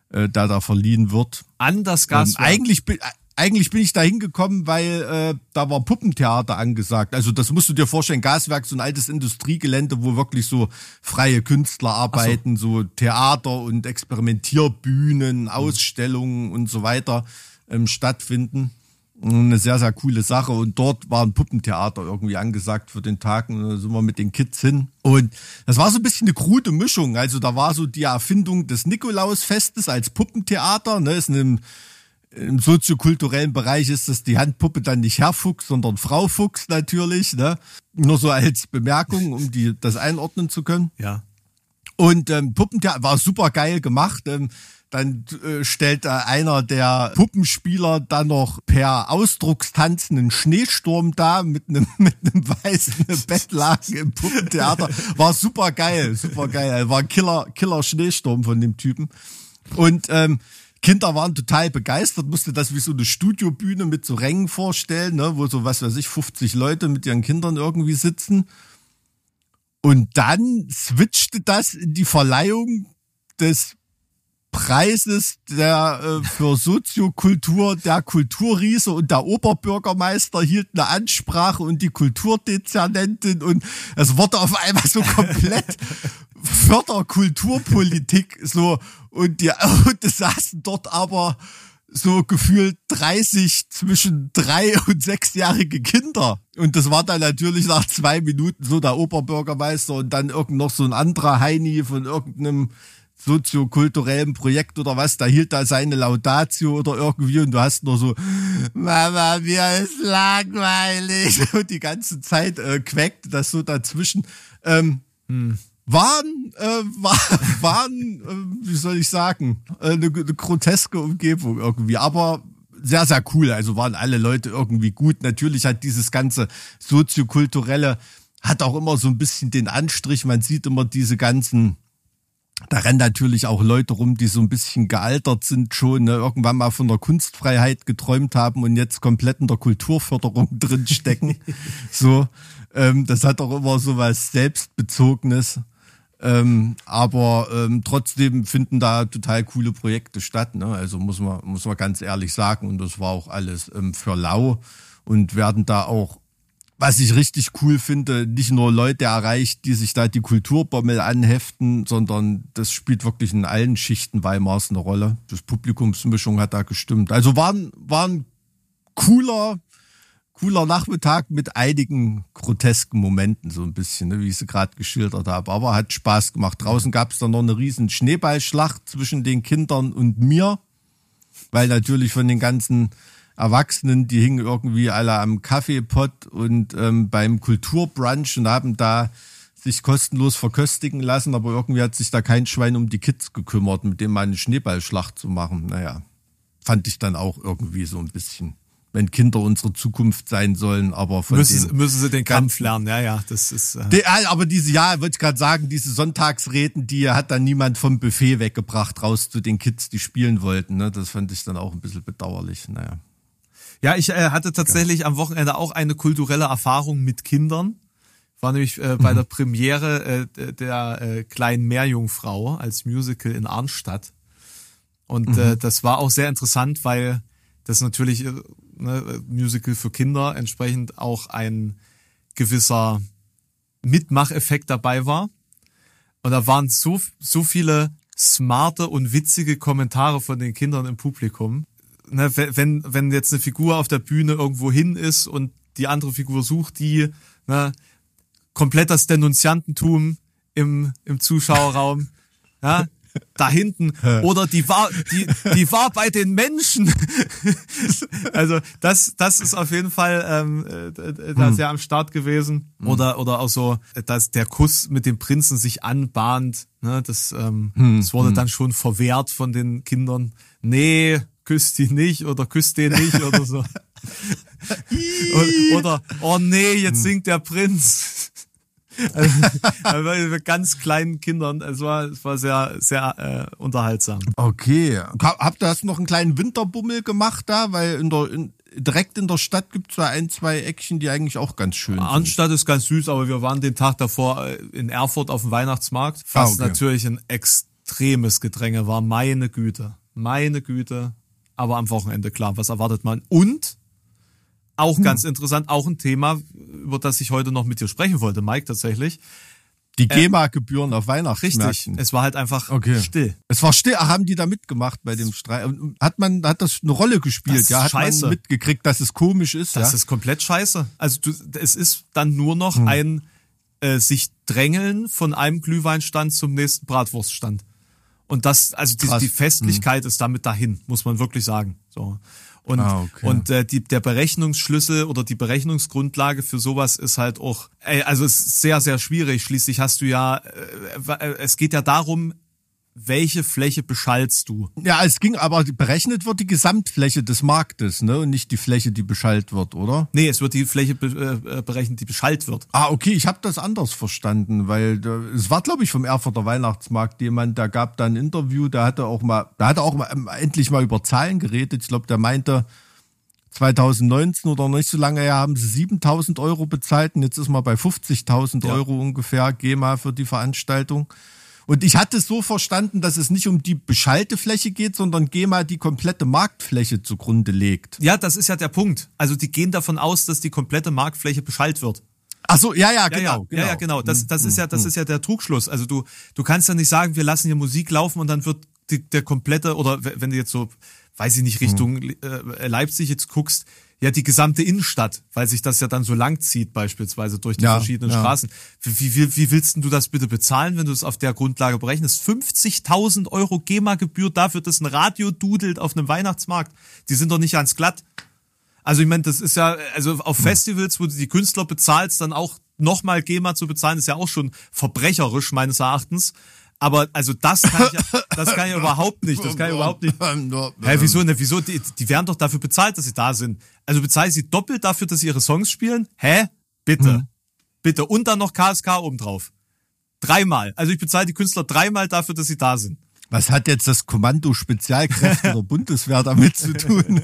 äh, der da verliehen wird. an das Ähm, Gas eigentlich, bin, eigentlich bin ich da hingekommen, weil äh, da war Puppentheater angesagt. Also das musst du dir vorstellen, Gaswerk, so ein altes Industriegelände, wo wirklich so freie Künstler arbeiten, so. so. Theater und Experimentierbühnen, Ausstellungen und so weiter ähm, stattfinden. Eine sehr, sehr coole Sache. Und dort war ein Puppentheater irgendwie angesagt für den Tag. Und da sind wir mit den Kids hin. Und das war so ein bisschen eine krude Mischung. Also da war so die Erfindung des Nikolausfestes als Puppentheater. Ne, ist eine im soziokulturellen Bereich ist das die Handpuppe dann nicht Herr Fuchs, sondern Frau Fuchs natürlich. Ne? Nur so als Bemerkung, um die das einordnen zu können. Ja. Und ähm, Puppentheater war super geil gemacht. Ähm, dann äh, stellt äh, einer der Puppenspieler dann noch per Ausdruckstanz einen Schneesturm da mit einem mit einem weißen Bettlaken im Puppentheater. War super geil, super geil. War ein Killer Killer Schneesturm von dem Typen. Und ähm, Kinder waren total begeistert, musste das wie so eine Studiobühne mit so Rängen vorstellen, ne, wo so, was weiß ich, 50 Leute mit ihren Kindern irgendwie sitzen. Und dann switchte das in die Verleihung des Preises der äh, für Soziokultur der Kulturriese und der Oberbürgermeister hielt eine Ansprache und die Kulturdezernentin und es wurde auf einmal so komplett Förderkulturpolitik so und die und es saßen dort aber so gefühlt 30 zwischen drei und sechsjährige Kinder. Und das war dann natürlich nach zwei Minuten so der Oberbürgermeister und dann irgend noch so ein anderer Heini von irgendeinem soziokulturellen Projekt oder was, da hielt da seine Laudatio oder irgendwie und du hast nur so, Mama, mir ist langweilig und die ganze Zeit äh, quäkt das so dazwischen. Ähm, hm waren, äh, war, waren, äh, wie soll ich sagen, äh, eine, eine groteske Umgebung irgendwie, aber sehr, sehr cool. Also waren alle Leute irgendwie gut. Natürlich hat dieses ganze soziokulturelle, hat auch immer so ein bisschen den Anstrich. Man sieht immer diese ganzen, da rennen natürlich auch Leute rum, die so ein bisschen gealtert sind schon, ne, irgendwann mal von der Kunstfreiheit geträumt haben und jetzt komplett in der Kulturförderung drin stecken. so, ähm, das hat auch immer so was Selbstbezogenes. Ähm, aber ähm, trotzdem finden da total coole Projekte statt. Ne? Also muss man, muss man ganz ehrlich sagen. Und das war auch alles ähm, für lau und werden da auch, was ich richtig cool finde, nicht nur Leute erreicht, die sich da die Kulturbommel anheften, sondern das spielt wirklich in allen Schichten Weimars eine Rolle. Das Publikumsmischung hat da gestimmt. Also war, war ein cooler, cooler Nachmittag mit einigen grotesken Momenten, so ein bisschen, ne, wie ich sie gerade geschildert habe. Aber hat Spaß gemacht. Draußen gab es dann noch eine riesen Schneeballschlacht zwischen den Kindern und mir, weil natürlich von den ganzen Erwachsenen, die hingen irgendwie alle am Kaffeepott und ähm, beim Kulturbrunch und haben da sich kostenlos verköstigen lassen, aber irgendwie hat sich da kein Schwein um die Kids gekümmert, mit dem mal eine Schneeballschlacht zu machen. Naja, fand ich dann auch irgendwie so ein bisschen wenn Kinder unsere Zukunft sein sollen, aber von müssen, den müssen sie den Kampf lernen, ja, ja, das ist. Äh die, aber diese, ja, wollte ich gerade sagen, diese Sonntagsreden, die hat dann niemand vom Buffet weggebracht, raus zu den Kids, die spielen wollten. Ne? Das fand ich dann auch ein bisschen bedauerlich. Naja. Ja, ich äh, hatte tatsächlich ja. am Wochenende auch eine kulturelle Erfahrung mit Kindern. War nämlich äh, bei mhm. der Premiere äh, der äh, kleinen Meerjungfrau als Musical in Arnstadt. Und mhm. äh, das war auch sehr interessant, weil das natürlich äh, ne, Musical für Kinder, entsprechend auch ein gewisser Mitmacheffekt dabei war. Und da waren so, so viele smarte und witzige Kommentare von den Kindern im Publikum. Ne, wenn, wenn jetzt eine Figur auf der Bühne irgendwo hin ist und die andere Figur sucht die, ne, komplett das Denunziantentum im, im Zuschauerraum. Ja, da hinten oder die war die die war bei den Menschen also das das ist auf jeden Fall ähm, äh, da hm. sehr am Start gewesen hm. oder oder auch so dass der Kuss mit dem Prinzen sich anbahnt ne das ähm, hm. das wurde dann schon verwehrt von den Kindern nee küsst die nicht oder küsst den nicht oder so oder oh nee jetzt hm. singt der Prinz also, mit ganz kleinen Kindern. Es war, es war sehr, sehr äh, unterhaltsam. Okay. Habt ihr hast noch einen kleinen Winterbummel gemacht da? Weil in der, in, direkt in der Stadt gibt es da ein, zwei Eckchen, die eigentlich auch ganz schön sind. Arnstadt ist ganz süß, aber wir waren den Tag davor äh, in Erfurt auf dem Weihnachtsmarkt, was ah, okay. natürlich ein extremes Gedränge war. Meine Güte. Meine Güte. Aber am Wochenende, klar, was erwartet man? Und auch ganz interessant, auch ein Thema, über das ich heute noch mit dir sprechen wollte, Mike, tatsächlich. Die GEMA-Gebühren auf Weihnachtsmärkten. Richtig. Es war halt einfach Okay. still. Es war still. Ach, haben die da mitgemacht bei dem Streit? Hat man, hat das eine Rolle gespielt? Das ist ja, hat scheiße. man mitgekriegt, dass es komisch ist? Das ja? ist komplett scheiße. Also du, es ist dann nur noch Hm. ein äh, sich drängeln von einem Glühweinstand zum nächsten Bratwurststand. Und das, also die, die Festlichkeit ist damit dahin, muss man wirklich sagen. So. Und, Ah, okay. und äh, die, der Berechnungsschlüssel oder die Berechnungsgrundlage für sowas ist halt auch, ey, also es ist sehr, sehr schwierig. Schließlich hast du ja, äh, äh, es geht ja darum, welche Fläche beschallst du. Ja, es ging, aber berechnet wird die Gesamtfläche des Marktes, ne? Und nicht die Fläche, die beschallt wird, oder? Nee, es wird die Fläche be äh, berechnet, die beschallt wird. Ah, okay, ich habe das anders verstanden, weil da, es war, glaube ich, vom Erfurter Weihnachtsmarkt jemand, der gab da ein Interview, der hatte auch mal, der hatte auch mal ähm, endlich mal über Zahlen geredet. Ich glaube, der meinte, 2019 oder nicht so lange her haben sie 7000 Euro bezahlt und jetzt ist man bei 50.000 Ja. Euro ungefähr GEMA für die Veranstaltung. Und ich hatte es so verstanden, dass es nicht um die beschallte Fläche geht, sondern GEMA die komplette Marktfläche zugrunde legt. Ja, das ist ja der Punkt. Also die gehen davon aus, dass die komplette Marktfläche beschallt wird. Ach so, ja, ja, Ja, genau, ja, genau. ja, ja, genau. Das, das ist ja, das ist ja der Trugschluss. Also du, du kannst ja nicht sagen, wir lassen hier Musik laufen und dann wird die, der komplette oder wenn du jetzt so, weiß ich nicht, Richtung äh, Leipzig jetzt guckst, ja die gesamte Innenstadt, weil sich das ja dann so lang zieht beispielsweise durch die Ja, verschiedenen ja. Straßen. Wie, wie, wie willst denn du das bitte bezahlen, wenn du es auf der Grundlage berechnest? 50.000 Euro GEMA-Gebühr dafür, dass ein Radio dudelt auf einem Weihnachtsmarkt. Die sind doch nicht ans Glatt. Also ich meine, das ist ja, also auf Festivals, wo du die Künstler bezahlst, dann auch nochmal GEMA zu bezahlen, ist ja auch schon verbrecherisch meines Erachtens. Aber also das kann ich, ja- das kann ich überhaupt nicht. Das kann ich überhaupt nicht. Hä, wieso? Ne, wieso? Die, die werden doch dafür bezahlt, dass sie da sind. Also bezahle ich sie doppelt dafür, dass sie ihre Songs spielen? Hä? Bitte. Bitte. Und dann noch KSK obendrauf. Dreimal. Also ich bezahle die Künstler dreimal dafür, dass sie da sind. Was hat jetzt das Kommando Spezialkräfte der Bundeswehr damit zu tun?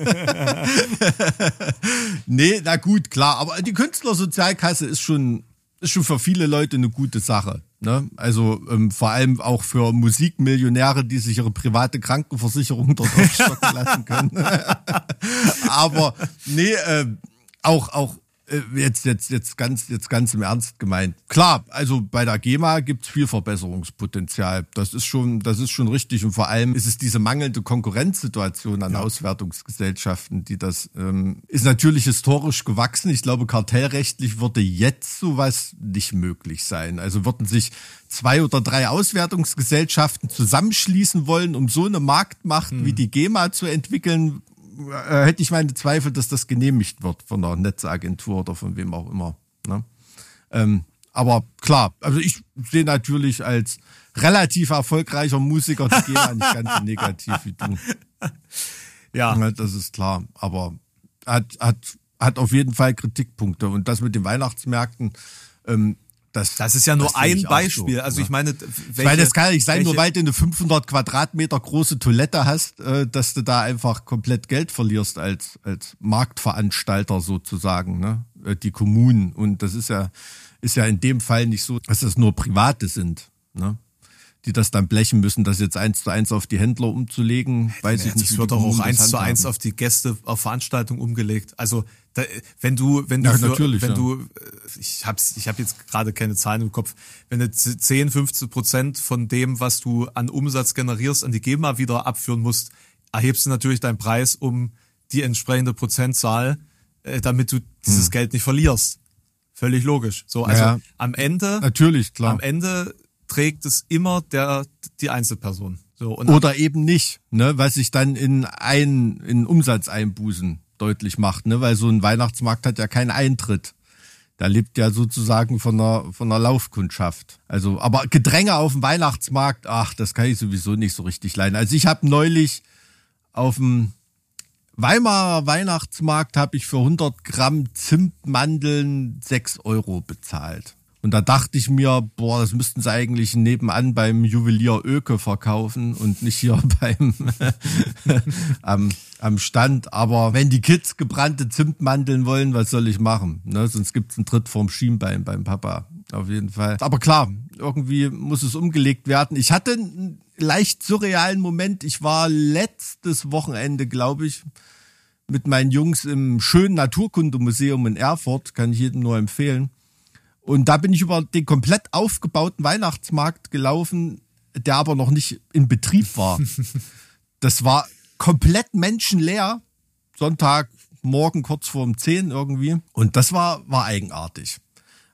nee, na gut, klar. Aber die Künstlersozialkasse ist schon, ist schon für viele Leute eine gute Sache. Ne? Also ähm, vor allem auch für Musikmillionäre, die sich ihre private Krankenversicherung dort aufstocken lassen können. Aber nee, äh, auch, auch jetzt, jetzt, jetzt ganz, jetzt ganz im Ernst gemeint. Klar, also bei der GEMA gibt's viel Verbesserungspotenzial. Das ist schon, das ist schon richtig. Und vor allem ist es diese mangelnde Konkurrenzsituation an Auswertungsgesellschaften, die das ähm, ist natürlich historisch gewachsen. Ich glaube, kartellrechtlich würde jetzt sowas nicht möglich sein. Also würden sich zwei oder drei Auswertungsgesellschaften zusammenschließen wollen, um so eine Marktmacht wie die GEMA zu entwickeln, äh, hätte ich meine Zweifel, dass das genehmigt wird von der Netzagentur oder von wem auch immer. Ne? Ähm, aber klar, also ich sehe natürlich als relativ erfolgreicher Musiker die GEMA nicht ganz so negativ wie du. Ja. Ja, das ist klar. Aber hat, hat, hat auf jeden Fall Kritikpunkte. Und das mit den Weihnachtsmärkten, ähm, das, Das ist ja nur ein Beispiel. so, also ich meine, Weil welche- das kann ja nicht sein, nur welche- weil du eine 500 Quadratmeter große Toilette hast, äh, dass du da einfach komplett Geld verlierst als, als Marktveranstalter sozusagen, ne? Äh, Die Kommunen. Und das ist ja, ist ja in dem Fall nicht so, dass das nur Private sind, ne? Die das dann blechen müssen, das jetzt eins zu eins auf die Händler umzulegen, weiß ich nicht. wie wird doch auch eins zu eins auf die Gäste auf Veranstaltungen umgelegt. Also da, wenn du, wenn du, Ja, für, wenn ja. du, äh, ich hab's, ich habe jetzt gerade keine Zahlen im Kopf, wenn du 10, 15 Prozent von dem, was du an Umsatz generierst, an die GEMA wieder abführen musst, erhebst du natürlich deinen Preis um die entsprechende Prozentzahl, äh, damit du dieses Geld nicht verlierst. Völlig logisch. So, also Hm. Ja. am Ende, Natürlich, klar. am Ende trägt es immer der die Einzelperson. So Oder eben nicht, ne, was sich dann in ein in Umsatzeinbußen deutlich macht, ne, weil so ein Weihnachtsmarkt hat ja keinen Eintritt. Da lebt ja sozusagen von der von der Laufkundschaft. Also, aber Gedränge auf dem Weihnachtsmarkt, ach, das kann ich sowieso nicht so richtig leiden. Also ich habe neulich auf dem Weimarer Weihnachtsmarkt habe ich für 100 Gramm Zimtmandeln 6 Euro bezahlt. Und da dachte ich mir, boah, das müssten sie eigentlich nebenan beim Juwelier Öke verkaufen und nicht hier beim am, am Stand. Aber wenn die Kids gebrannte Zimtmandeln wollen, was soll ich machen? Ne? Sonst gibt's einen Tritt vorm Schienbein beim Papa. auf jeden Fall. Aber klar, irgendwie muss es umgelegt werden. Ich hatte einen leicht surrealen Moment. Ich war letztes Wochenende, glaube ich, mit meinen Jungs im schönen Naturkundemuseum in Erfurt. Kann ich jedem nur empfehlen. Und da bin ich über den komplett aufgebauten Weihnachtsmarkt gelaufen, der aber noch nicht in Betrieb war. Das war komplett menschenleer. Sonntag, morgen kurz vor um 10 irgendwie. Und das war, war eigenartig.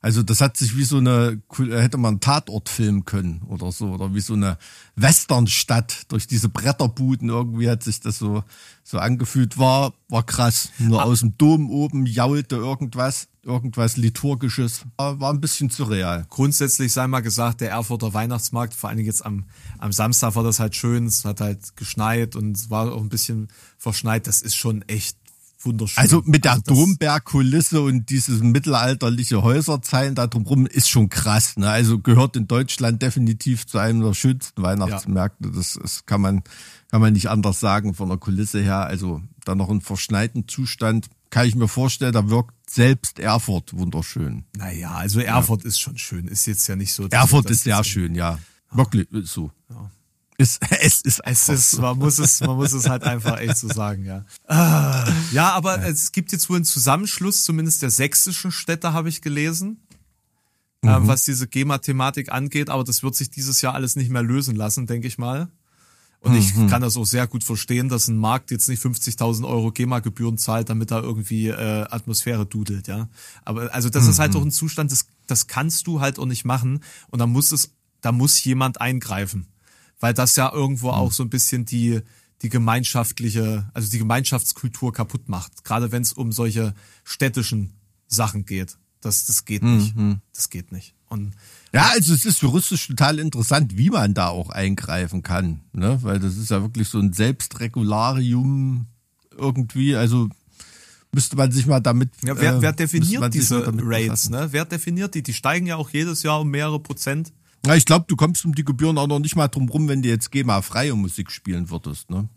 Also das hat sich wie so eine, hätte man einen Tatort filmen können oder so, oder wie so eine Westernstadt durch diese Bretterbuden irgendwie hat sich das so, so angefühlt. War, war krass. Nur aus dem Dom oben jaulte irgendwas, irgendwas Liturgisches. War, war ein bisschen surreal. Grundsätzlich sei mal gesagt, der Erfurter Weihnachtsmarkt, vor allen Dingen jetzt am, am Samstag war das halt schön, es hat halt geschneit und es war auch ein bisschen verschneit. Das ist schon echt wunderschön. Also mit der also Dombergkulisse und dieses mittelalterliche Häuserzeilen da drumherum ist schon krass. Ne? Also gehört in Deutschland definitiv zu einem der schönsten Weihnachtsmärkte. Ja. Das, das kann man kann man nicht anders sagen von der Kulisse her. Also da noch einen verschneiten Zustand kann ich mir vorstellen, da wirkt selbst Erfurt wunderschön. Naja, also Erfurt ja. ist schon schön. Ist jetzt ja nicht so. Erfurt ist sehr schön, ja. Wirklich so. Ja. Es, es ist, es ist, man muss es, man muss es halt einfach echt so sagen, ja. Ah, ja, aber ja. es gibt jetzt wohl einen Zusammenschluss, zumindest der sächsischen Städte habe ich gelesen, äh, mhm. äh, was diese GEMA-Thematik angeht, aber das wird sich dieses Jahr alles nicht mehr lösen lassen, denke ich mal. Und mhm. ich kann das auch sehr gut verstehen, dass ein Markt jetzt nicht 50.000 Euro GEMA-Gebühren zahlt, damit da irgendwie äh, Atmosphäre dudelt, ja. Aber also das mhm. ist halt doch ein Zustand, das, das kannst du halt auch nicht machen und da muss es, da muss jemand eingreifen weil das ja irgendwo auch so ein bisschen die, die gemeinschaftliche, also die Gemeinschaftskultur kaputt macht. Gerade wenn es um solche städtischen Sachen geht. Das, das geht nicht. Mhm. Das geht nicht. Und ja, also es ist juristisch total interessant, wie man da auch eingreifen kann, ne? Weil das ist ja wirklich so ein Selbstregularium irgendwie. Also müsste man sich mal damit. Ja, wer, wer äh, definiert diese Rates? Ne? Wer definiert die? Die steigen ja auch jedes Jahr um mehrere Prozent. Ja, ich glaube, du kommst um die Gebühren auch noch nicht mal drum rum, wenn du jetzt GEMA-freie Musik spielen würdest, ne?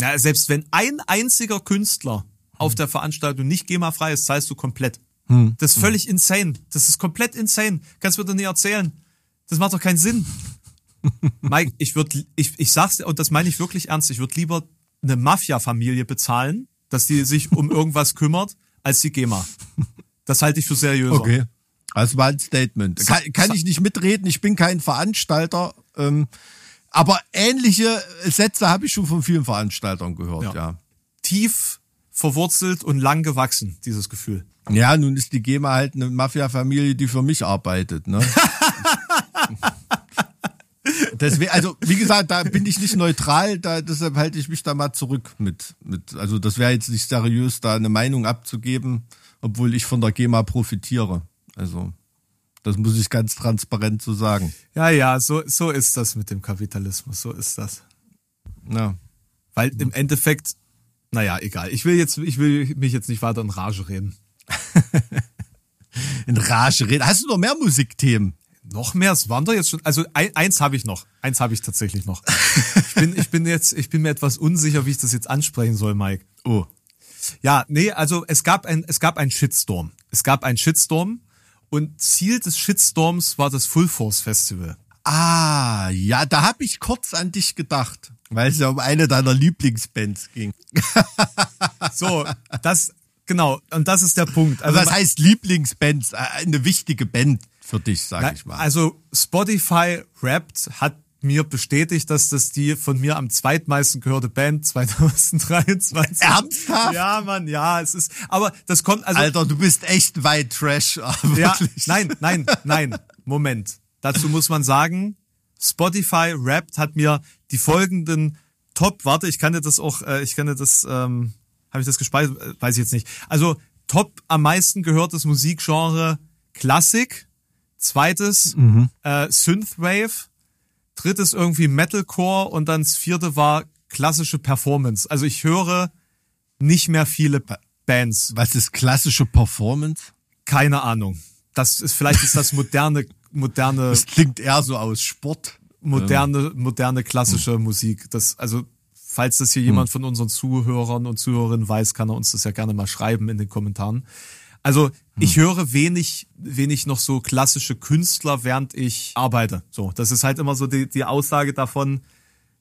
Ja, selbst wenn ein einziger Künstler auf hm. der Veranstaltung nicht GEMA-frei ist, zahlst du komplett. Hm. Das ist völlig hm. insane. Das ist komplett insane. Kannst du mir doch nicht erzählen. Das macht doch keinen Sinn. Mike, ich würde, ich, ich sag's dir, und das meine ich wirklich ernst, ich würde lieber eine Mafia-Familie bezahlen, dass die sich um irgendwas kümmert, als die GEMA. Das halte ich für seriöser. Okay. Das war ein Statement. Kann, kann ich nicht mitreden, ich bin kein Veranstalter. Ähm, aber ähnliche Sätze habe ich schon von vielen Veranstaltern gehört, ja. ja. Tief verwurzelt und lang gewachsen, dieses Gefühl. Ja, nun ist die GEMA halt eine Mafia-Familie, die für mich arbeitet, ne? Deswegen, also wie gesagt, da bin ich nicht neutral, da, deshalb halte ich mich da mal zurück mit. mit also das wäre jetzt nicht seriös, da eine Meinung abzugeben, obwohl ich von der GEMA profitiere. Also, das muss ich ganz transparent so sagen. Ja, ja, so, so ist das mit dem Kapitalismus, so ist das. Ja. Weil im Endeffekt, naja, egal. Ich will jetzt, ich will mich jetzt nicht weiter in Rage reden. in Rage reden. Hast du noch mehr Musikthemen? Noch mehr, es waren doch jetzt schon. Also ein, eins habe ich noch. Eins habe ich tatsächlich noch. ich bin, ich bin jetzt, ich bin mir etwas unsicher, wie ich das jetzt ansprechen soll, Mike. Oh. Ja, nee, also es gab ein, es gab ein Shitstorm. Es gab ein Shitstorm und Ziel des Shitstorms war das Full Force Festival. Ah, ja, da habe ich kurz an dich gedacht, weil es ja um eine deiner Lieblingsbands ging. so, das genau, und das ist der Punkt. Also was heißt Lieblingsbands? Äh, eine wichtige Band für dich, sag ich mal. Also Spotify Wrapped hat mir bestätigt, dass das die von mir am zweitmeisten gehörte Band 2023. Ernsthaft? Ja, Mann, ja, es ist, aber das kommt, also. Alter, du bist echt weit Trash, ja, nein, nein, nein, Moment. Dazu muss man sagen, Spotify Wrapped hat mir die folgenden Top, warte, ich kann dir das auch, äh, ich kann dir das, ähm, habe ich das gespeichert, äh, weiß ich jetzt nicht. Also Top am meisten gehörtes Musikgenre Klassik, zweites mhm. äh, Synthwave, drittes irgendwie Metalcore und dann das vierte war klassische Performance. Also ich höre nicht mehr viele Bands. Was ist klassische Performance? Keine Ahnung. Das ist vielleicht ist das moderne moderne. Das klingt eher so aus Sport. Moderne moderne klassische hm. Musik. Das also falls das hier hm. jemand von unseren Zuhörern und Zuhörerinnen weiß, kann er uns das ja gerne mal schreiben in den Kommentaren. Also ich höre wenig, wenig noch so klassische Künstler, während ich arbeite. So, das ist halt immer so die, die Aussage davon,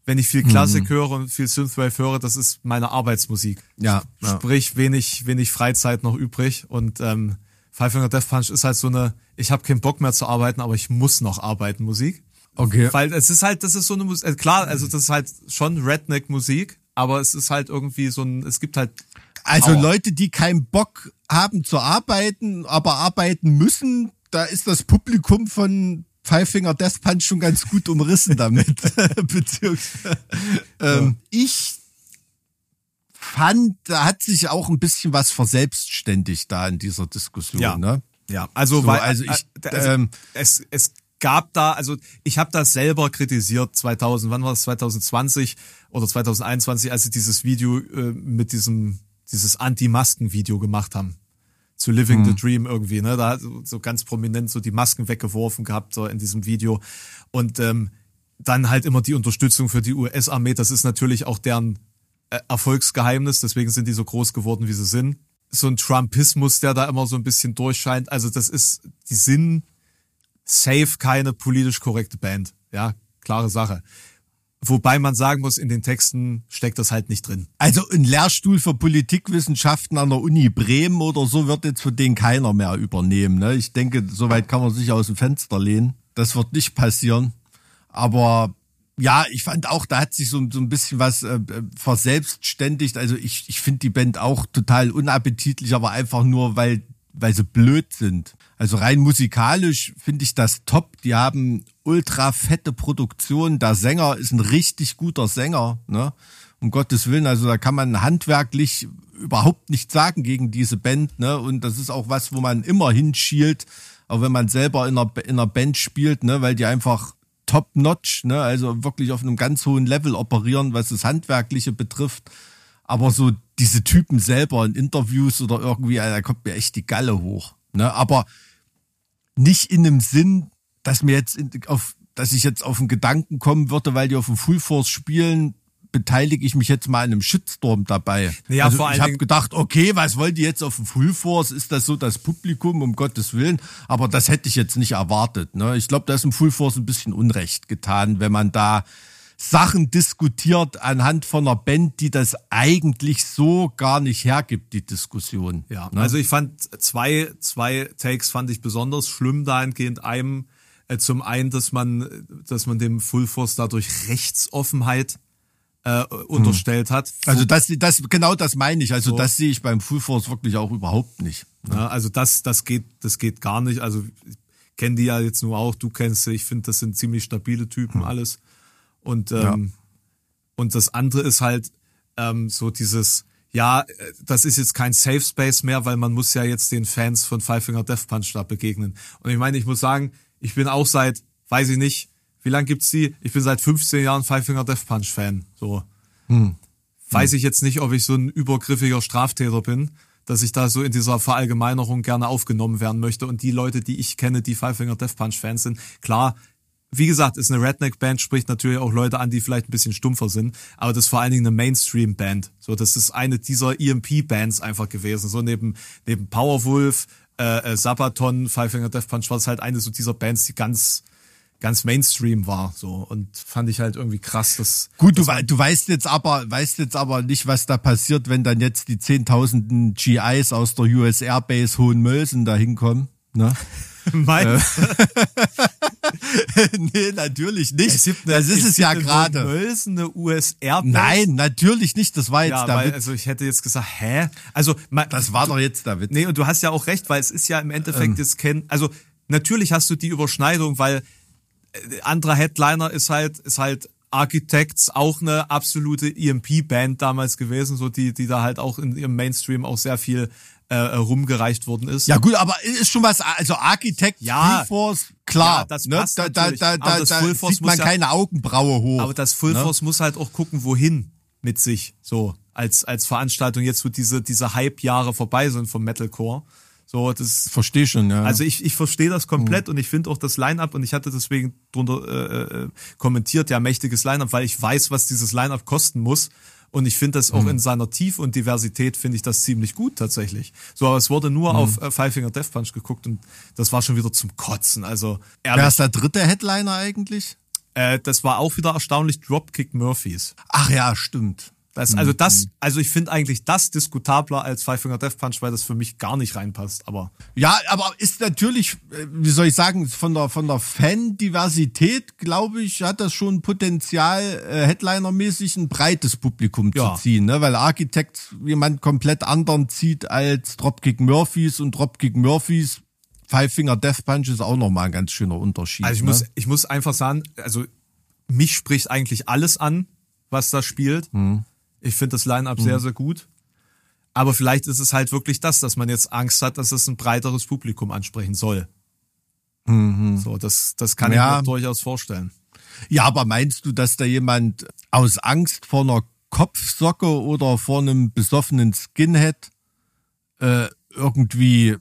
wenn ich viel Klassik höre und viel Synthwave höre, das ist meine Arbeitsmusik. Ja, ja. Sprich, wenig, wenig Freizeit noch übrig. Und ähm, Five Finger Death Punch ist halt so eine, ich habe keinen Bock mehr zu arbeiten, aber ich muss noch arbeiten Musik. Okay. Weil es ist halt, das ist so eine Musik, äh, klar, also das ist halt schon Redneck-Musik, aber es ist halt irgendwie so ein, es gibt halt Also Power. Leute, die keinen Bock haben zu arbeiten, aber arbeiten müssen, da ist das Publikum von Five Finger Death Punch schon ganz gut umrissen damit. Beziehungsweise ähm, ich fand, da hat sich auch ein bisschen was verselbstständigt da in dieser Diskussion. Ja. Ne? Ja, also, So, weil, also ich, also ähm, es, es gab da, also ich habe das selber kritisiert 2000, wann war das 2020 oder 2021, als sie dieses Video äh, mit diesem dieses Anti-Masken-Video gemacht haben zu Living the Dream irgendwie, ne? Da hat so, so ganz prominent so die Masken weggeworfen gehabt so in diesem Video und ähm, dann halt immer die Unterstützung für die US-Armee. Das ist natürlich auch deren äh, Erfolgsgeheimnis, deswegen sind die so groß geworden, wie sie sind. So ein Trumpismus, der da immer so ein bisschen durchscheint. Also das ist, die sind safe keine politisch korrekte Band. Ja, klare Sache. Wobei man sagen muss, in den Texten steckt das halt nicht drin. Also ein Lehrstuhl für Politikwissenschaften an der Uni Bremen oder so wird jetzt von denen keiner mehr übernehmen. Ne? Ich denke, soweit kann man sich aus dem Fenster lehnen. Das wird nicht passieren. Aber ja, ich fand auch, da hat sich so, so ein bisschen was äh, verselbstständigt. Also ich, ich finde die Band auch total unappetitlich, aber einfach nur, weil, weil sie blöd sind. Also rein musikalisch finde ich das top. Die haben ultra fette Produktion. Der Sänger ist ein richtig guter Sänger, ne? Um Gottes Willen. Also da kann man handwerklich überhaupt nichts sagen gegen diese Band, ne? Und das ist auch was, wo man immer hinschielt, auch wenn man selber in einer, in einer Band spielt, ne? Weil die einfach top-notch, ne? Also wirklich auf einem ganz hohen Level operieren, was das Handwerkliche betrifft. Aber so diese Typen selber in Interviews oder irgendwie, da kommt mir echt die Galle hoch. Ne? Aber nicht in dem Sinn, dass mir jetzt auf, dass ich jetzt auf einen Gedanken kommen würde, weil die auf dem Full Force spielen, beteilige ich mich jetzt mal an einem Shitstorm dabei. Ja, also ich habe gedacht, okay, was wollen die jetzt auf dem Full Force? Ist das so das Publikum, um Gottes Willen? Aber das hätte ich jetzt nicht erwartet. Ne? Ich glaube, da ist im Full Force ein bisschen Unrecht getan, wenn man da Sachen diskutiert anhand von einer Band, die das eigentlich so gar nicht hergibt, die Diskussion. Ja, ne? also ich fand zwei, zwei Takes fand ich besonders schlimm dahingehend. Einem zum einen, dass man, dass man dem Full Force dadurch Rechtsoffenheit äh, unterstellt hat. Also das, das, genau das meine ich. Also So. das sehe ich beim Full Force wirklich auch überhaupt nicht. Ja, also das, das geht, das geht gar nicht. Also ich kenne die ja jetzt nur auch, du kennst sie. Ich finde, das sind ziemlich stabile Typen alles. Und ähm, und das andere ist halt ähm, so dieses, ja, äh, das ist jetzt kein Safe Space mehr, weil man muss ja jetzt den Fans von Five Finger Death Punch da begegnen. Und ich meine, ich muss sagen, ich bin auch seit, weiß ich nicht, wie lange gibt's die? Ich bin seit 15 Jahren Five Finger Death Punch Fan. So weiß ich jetzt nicht, ob ich so ein übergriffiger Straftäter bin, dass ich da so in dieser Verallgemeinerung gerne aufgenommen werden möchte. Und die Leute, die ich kenne, die Five Finger Death Punch Fans sind, klar, wie gesagt, ist eine Redneck-Band, spricht natürlich auch Leute an, die vielleicht ein bisschen stumpfer sind, aber das ist vor allen Dingen eine Mainstream-Band. So, das ist eine dieser EMP-Bands einfach gewesen. So neben, neben Powerwolf, äh, äh, Sabaton, Five Finger Death Punch war es halt eine so dieser Bands, die ganz, ganz Mainstream war. So, und fand ich halt irgendwie krass, dass, Gut, du, du weißt jetzt aber, weißt jetzt aber nicht, was da passiert, wenn dann jetzt die zehntausenden GIs aus der US Airbase Hohenmölsen da hinkommen. Ne? mein, nee, natürlich nicht. Es gibt das ist es ja gerade. Mölsen eine US Airbase. Nein, natürlich nicht. Das war jetzt ja, der weil, also ich hätte jetzt gesagt, hä? Also ma- Das war doch jetzt Witz. Nee, und du hast ja auch recht, weil es ist ja im Ähm. Endeffekt jetzt kein, also natürlich hast du die Überschneidung, weil äh, anderer Headliner ist halt ist halt Architects auch eine absolute EMP-Band damals gewesen, so die die da halt auch in ihrem Mainstream auch sehr viel äh, rumgereicht worden ist. Ja gut, aber ist schon was, also Architekt, Ja. Full Force, klar. Ja, das ne? passt da, da, da, Aber da, das da Full Force sieht man ja- keine Augenbraue hoch. Aber das Full ne? Force muss halt auch gucken, wohin mit sich, so als als Veranstaltung jetzt, wo diese diese Hype-Jahre vorbei sind vom Metalcore. So, das Verstehe schon, ja. Also ich, ich verstehe das Mhm. komplett und ich finde auch das Line-Up und ich hatte deswegen drunter äh, äh, kommentiert, ja, mächtiges Line-Up, weil ich weiß, was dieses Line-Up kosten muss. Und ich finde das auch in seiner Tiefe und Diversität finde ich das ziemlich gut tatsächlich. So, aber es wurde nur auf äh, Five Finger Death Punch geguckt und das war schon wieder zum Kotzen. Also Wer ehrlich, ist der dritte Headliner eigentlich? äh, das war auch wieder erstaunlich Dropkick Murphys. Ach ja, stimmt. Das, also das, also ich finde eigentlich das diskutabler als Five Finger Death Punch, weil das für mich gar nicht reinpasst. Aber Ja, aber ist natürlich, äh, wie soll ich sagen, von der von der Fan-Diversität, glaube ich, hat das schon Potenzial, äh, Headliner-mäßig ein breites Publikum Ja. zu ziehen, ne? Weil Architect jemand komplett anderen zieht als Dropkick Murphys und Dropkick Murphys Five Finger Death Punch ist auch nochmal ein ganz schöner Unterschied. also ich ne? muss, ich muss einfach sagen, also mich spricht eigentlich alles an, was da spielt. Hm. Ich finde das Line-Up sehr, sehr gut. Aber vielleicht ist es halt wirklich das, dass man jetzt Angst hat, dass es ein breiteres Publikum ansprechen soll. So, das, das kann Mhm. Ja. ich mir durchaus vorstellen. Ja, aber meinst du, dass da jemand aus Angst vor einer Kopfsocke oder vor einem besoffenen Skinhead äh, irgendwie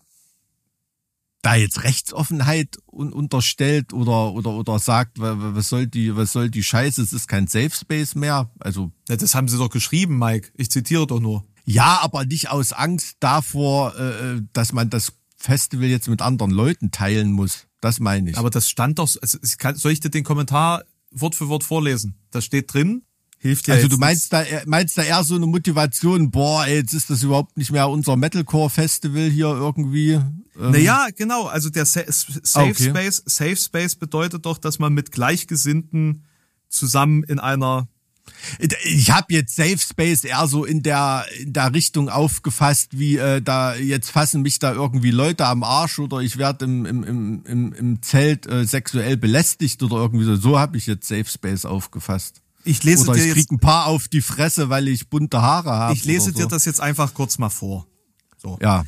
da jetzt Rechtsoffenheit un unterstellt oder oder oder sagt, wa- wa- was soll die was soll die Scheiße, es ist kein Safe Space mehr. Also Ja, das haben sie doch geschrieben, Mike. Ich zitiere doch nur. ja, aber nicht aus Angst davor, äh, äh, dass man das Festival jetzt mit anderen Leuten teilen muss. Das meine ich. Aber das stand doch, also ich kann, soll ich dir den Kommentar Wort für Wort vorlesen? Da steht drin, hilft ja Also du meinst da, eher- meinst da eher so eine Motivation, boah, ey, jetzt ist das überhaupt nicht mehr unser Metalcore-Festival hier irgendwie. Ähm, Naja, genau. Also der Sa Safe Ah, okay. Space, Safe Space bedeutet doch, dass man mit Gleichgesinnten zusammen in einer Ich habe jetzt Safe Space eher so in der, in der Richtung aufgefasst, wie äh, da jetzt fassen mich da irgendwie Leute am Arsch oder ich werde im, im, im, im, im Zelt äh, sexuell belästigt oder irgendwie so. So habe ich jetzt Safe Space aufgefasst. Ich lese oder dir ich jetzt, krieg ein paar auf die Fresse, weil ich bunte Haare habe. ich lese oder dir so. das jetzt einfach kurz mal vor. So. Ja.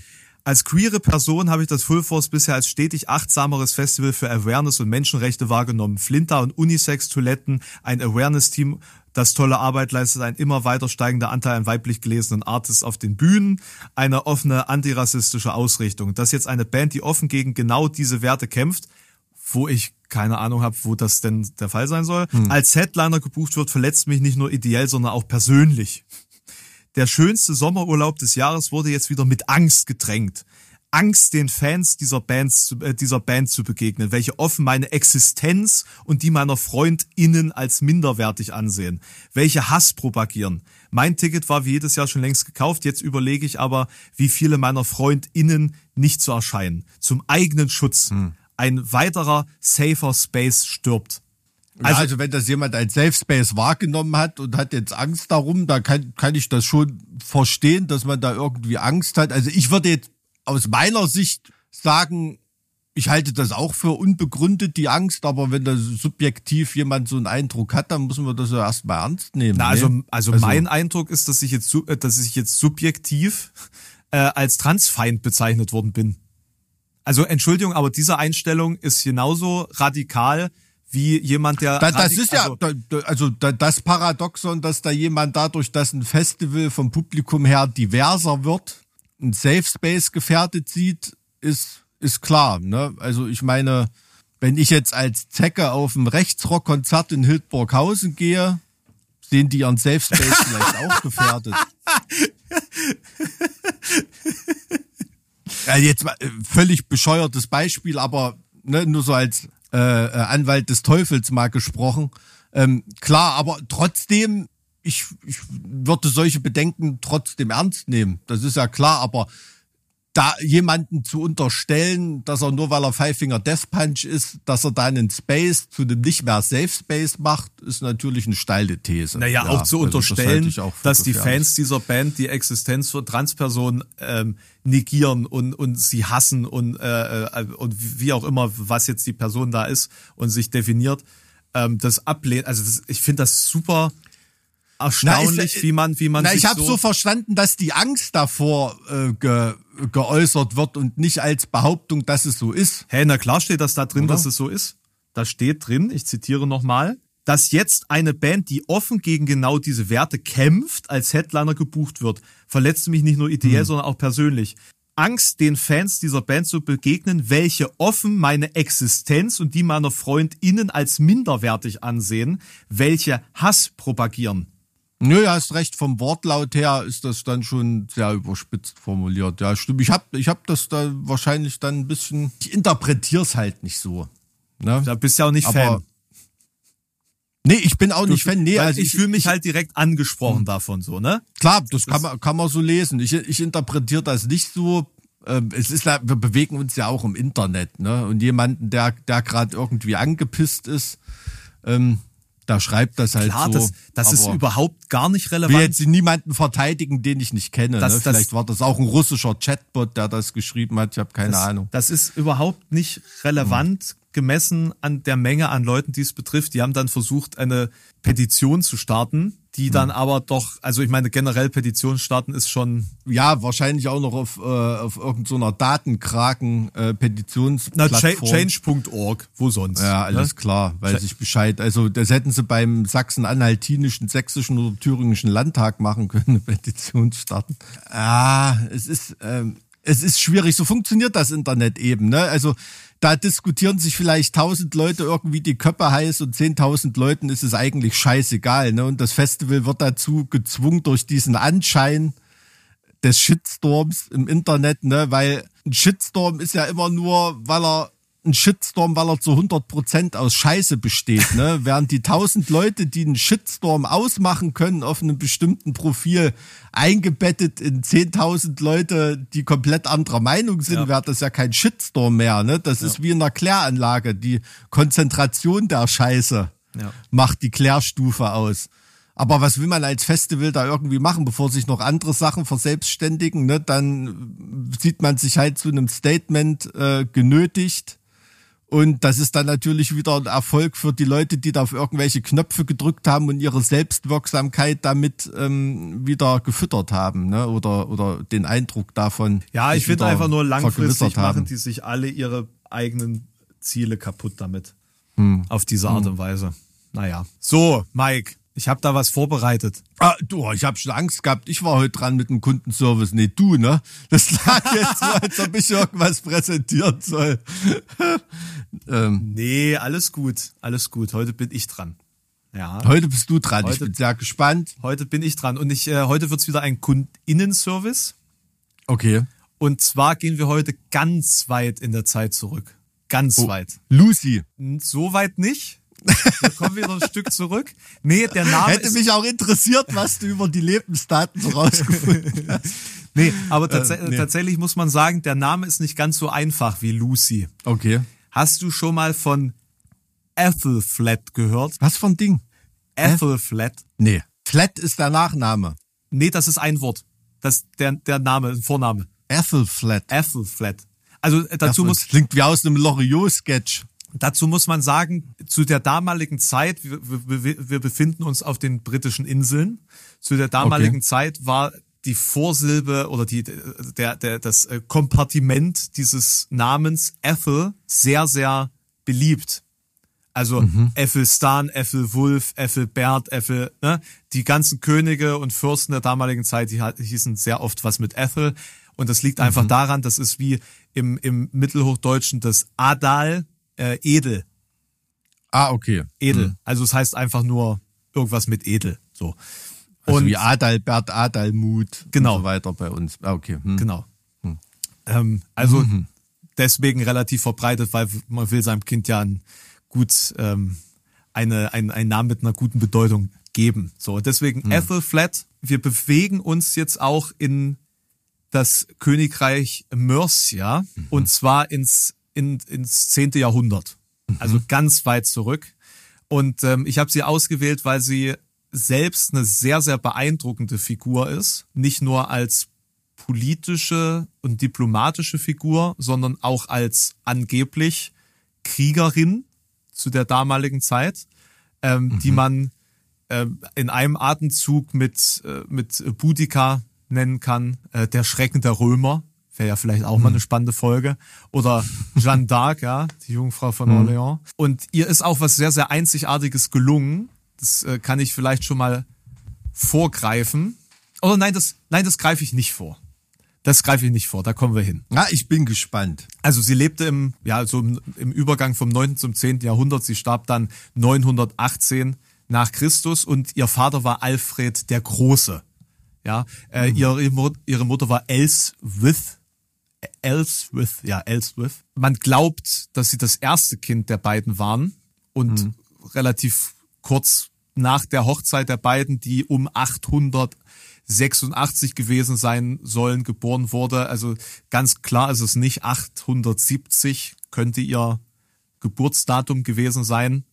Als queere Person habe ich das Full Force bisher als stetig achtsameres Festival für Awareness und Menschenrechte wahrgenommen. Flinter und Unisex-Toiletten, ein Awareness-Team, das tolle Arbeit leistet, ein immer weiter steigender Anteil an weiblich gelesenen Artists auf den Bühnen, eine offene antirassistische Ausrichtung. Das jetzt eine Band, die offen gegen genau diese Werte kämpft, wo ich keine Ahnung habe, wo das denn der Fall sein soll, als Headliner gebucht wird, verletzt mich nicht nur ideell, sondern auch persönlich. Der schönste Sommerurlaub des Jahres wurde jetzt wieder mit Angst gedrängt. Angst, den Fans dieser, Bands, äh, dieser Band zu begegnen, welche offen meine Existenz und die meiner FreundInnen als minderwertig ansehen, welche Hass propagieren. Mein Ticket war wie jedes Jahr schon längst gekauft, jetzt überlege ich aber, wie viele meiner FreundInnen nicht zu erscheinen. Zum eigenen Schutz. Ein weiterer safer Space stirbt. Also, ja, also wenn das jemand als Safe Space wahrgenommen hat und hat jetzt Angst darum, da kann, kann ich das schon verstehen, dass man da irgendwie Angst hat. Also ich würde jetzt aus meiner Sicht sagen, ich halte das auch für unbegründet, die Angst, aber wenn da subjektiv jemand so einen Eindruck hat, dann müssen wir das ja erstmal ernst nehmen. Na, ne? also, also, mein Eindruck ist, dass ich jetzt, äh, dass ich jetzt subjektiv äh, als Transfeind bezeichnet worden bin. Also Entschuldigung, aber diese Einstellung ist genauso radikal wie jemand, der. Da, das ist ja, also, also da, das Paradoxon, dass da jemand dadurch, dass ein Festival vom Publikum her diverser wird, ein Safe Space gefährdet sieht, ist, ist klar. Ne? Also ich meine, wenn ich jetzt als Zecke auf ein Rechtsrock-Konzert in Hildburghausen gehe, sehen die ihren Safe Space vielleicht auch gefährdet. Ja, jetzt mal, äh, völlig bescheuertes Beispiel, aber ne, nur so als äh, äh, Anwalt des Teufels mal gesprochen. Ähm, klar, aber trotzdem, ich, ich würde solche Bedenken trotzdem ernst nehmen. Das ist ja klar, aber da jemanden zu unterstellen, dass er nur weil er Five Finger Death Punch ist, dass er dann einen Space zu einem nicht mehr Safe Space macht, ist natürlich eine steile These. naja, auch zu also das unterstellen, für dass die gefährlich. Fans dieser Band die Existenz von Transpersonen ähm, negieren und, und sie hassen und, äh, äh, und wie auch immer, was jetzt die Person da ist und sich definiert, ähm, das ablehnen. Also das, ich finde das super erstaunlich, Na, ist- wie man, wie man Na, ich habe so, so verstanden, dass die Angst davor äh, ge, geäußert wird und nicht als Behauptung, dass es so ist. Hey, na klar steht das da drin, Oder? dass es so ist. Da steht drin, ich zitiere nochmal, dass jetzt eine Band, die offen gegen genau diese Werte kämpft, als Headliner gebucht wird, verletzt mich nicht nur ideell, Hm. sondern auch persönlich. Angst, den Fans dieser Band zu begegnen, welche offen meine Existenz und die meiner FreundInnen als minderwertig ansehen, welche Hass propagieren. Nö, ja, hast recht. Vom Wortlaut her ist das dann schon sehr überspitzt formuliert. Ja, stimmt. Ich habe ich hab das da wahrscheinlich dann ein bisschen. Ich interpretiere es halt nicht so. Ne? Da bist du ja auch nicht Aber- Fan. Nee, ich bin auch nicht Fan. Nee, also ich fühle mich halt direkt angesprochen davon, so, ne? Klar, das kann man, kann man so lesen. Ich, ich interpretiere das nicht so. Ähm, Es ist, ja- wir bewegen uns ja auch im Internet, ne? Und jemanden, der, der gerade irgendwie angepisst ist, ähm, da schreibt das halt Klar, so. das, das ist überhaupt gar nicht Ich will relevant. jetzt niemanden verteidigen, den ich nicht kenne. Das- ne? das- Vielleicht war das auch ein russischer Chatbot, der das geschrieben hat. Ich habe keine Ahnung. Das ist überhaupt nicht relevant gemessen an der Menge an Leuten, die es betrifft. Die haben dann versucht, eine Petition zu starten, die dann aber doch, also ich meine, generell Petition starten ist schon, Ja, wahrscheinlich auch noch auf, äh, auf irgendeiner Datenkraken äh, na, Petitionsplattform. cha- change.org, wo sonst? Ja, alles ne? klar, weiß ich Bescheid. Also das hätten sie beim sachsen-anhaltinischen, sächsischen oder thüringischen Landtag machen können, eine Petition starten. Ah, es ist, ähm, es ist schwierig. So funktioniert das Internet eben. Ne? Also da diskutieren sich vielleicht tausend Leute irgendwie die Köpfe heiß und zehntausend Leuten ist es eigentlich scheißegal. Ne? Und das Festival wird dazu gezwungen durch diesen Anschein, des Shitstorms im Internet, ne, weil ein Shitstorm ist ja immer nur, weil er ein Shitstorm, weil er zu 100% aus Scheiße besteht, ne? Während die tausend Leute, die einen Shitstorm ausmachen können auf einem bestimmten Profil, eingebettet in 10.000 Leute, die komplett anderer Meinung sind, Ja. wäre das ja kein Shitstorm mehr, ne? Das ist wie in einer Kläranlage. Die Konzentration der Scheiße Ja. macht die Klärstufe aus. Aber was will man als Festival da irgendwie machen, bevor sich noch andere Sachen verselbstständigen? Ne? Dann sieht man sich halt zu einem Statement äh, genötigt. Und das ist dann natürlich wieder ein Erfolg für die Leute, die da auf irgendwelche Knöpfe gedrückt haben und ihre Selbstwirksamkeit damit ähm, wieder gefüttert haben, ne? Oder oder den Eindruck davon. Ja, ich finde einfach nur langfristig machen die sich alle ihre eigenen Ziele kaputt damit. Hm. Auf diese Art und Weise. Naja. So, Mike, ich habe da was vorbereitet. Ah, du, ich habe schon Angst gehabt. Ich war heute dran mit dem Kundenservice. Nee, du, ne? Das lag jetzt so, als ob ich irgendwas präsentieren soll. ähm, Nee, alles gut, alles gut. Heute bin ich dran. Ja. heute bist du dran. ich Heute- bin sehr gespannt. Heute bin ich dran und ich, äh, heute wird's wieder ein Kundinnenservice. Okay. Und zwar gehen wir heute ganz weit in der Zeit zurück. Ganz Oh. weit. Lucy. So weit nicht. Wir kommen wieder ein Stück zurück. Nee, der Name Hätte mich auch interessiert, was du über die Lebensdaten so rausgefunden hast. nee, aber tats Äh, nee. tatsächlich muss man sagen, der Name ist nicht ganz so einfach wie Lucy. Okay. Hast du schon mal von Ethelflatt gehört? Was für ein Ding? Ethelflatt? Nee. Flat ist der Nachname. Nee, das ist ein Wort. Das der der Name, Vorname. Ethel Flat. Also äh, dazu muss klingt wie aus einem Loriot-Sketch. Dazu muss man sagen, zu der damaligen Zeit, wir, wir, wir befinden uns auf den britischen Inseln, zu der damaligen Okay. Zeit war die Vorsilbe oder die, der, der, das äh, Kompartiment dieses Namens Ethel sehr, sehr beliebt. Also Mhm. Ethelstan, Ethelwulf, Ethelbert, Ethel, ne? die ganzen Könige und Fürsten der damaligen Zeit, die hießen sehr oft was mit Ethel. Und das liegt Mhm. einfach daran, das ist wie im, im Mittelhochdeutschen das Adal, äh, edel. Ah, okay. Edel. Also es heißt einfach nur irgendwas mit edel. So. Also und wie Adalbert, Adalmut Genau. und so weiter bei uns. Ah, okay. Hm. genau. Ähm, also deswegen relativ verbreitet, weil man will seinem Kind ja ein gut ähm, eine, ein, einen Namen mit einer guten Bedeutung geben. So, deswegen Ethelflatt. Wir bewegen uns jetzt auch in das Königreich Mercia und zwar ins, in, ins zehnte Jahrhundert. Also ganz weit zurück. Und ähm, ich habe sie ausgewählt, weil sie selbst eine sehr, sehr beeindruckende Figur ist. Nicht nur als politische und diplomatische Figur, sondern auch als angeblich Kriegerin zu der damaligen Zeit, ähm, die man ähm, in einem Atemzug mit, äh, mit Boudica nennen kann, äh, der Schrecken der Römer, wäre ja vielleicht auch mal eine spannende Folge, oder Jeanne d'Arc, ja, die Jungfrau von Orléans. Und ihr ist auch was sehr, sehr Einzigartiges gelungen. Das äh, kann ich vielleicht schon mal vorgreifen. Oder nein, das, nein, das greife ich nicht vor. Das greife ich nicht vor, da kommen wir hin. Ja, ich bin gespannt. Also sie lebte im, ja, so im, im Übergang vom 9. zum 10. Jahrhundert. Sie starb dann 918 nach Christus und ihr Vater war Alfred der Große. Ja, äh, Mhm. ihre, ihre Mutter war Elswith. Elswith, ja, Elswith. Man glaubt, dass sie das erste Kind der beiden waren und Mhm. relativ kurz nach der Hochzeit der beiden, die um 886 gewesen sein sollen, geboren wurde. Also ganz klar ist es nicht 870, könnte ihr Geburtsdatum gewesen sein.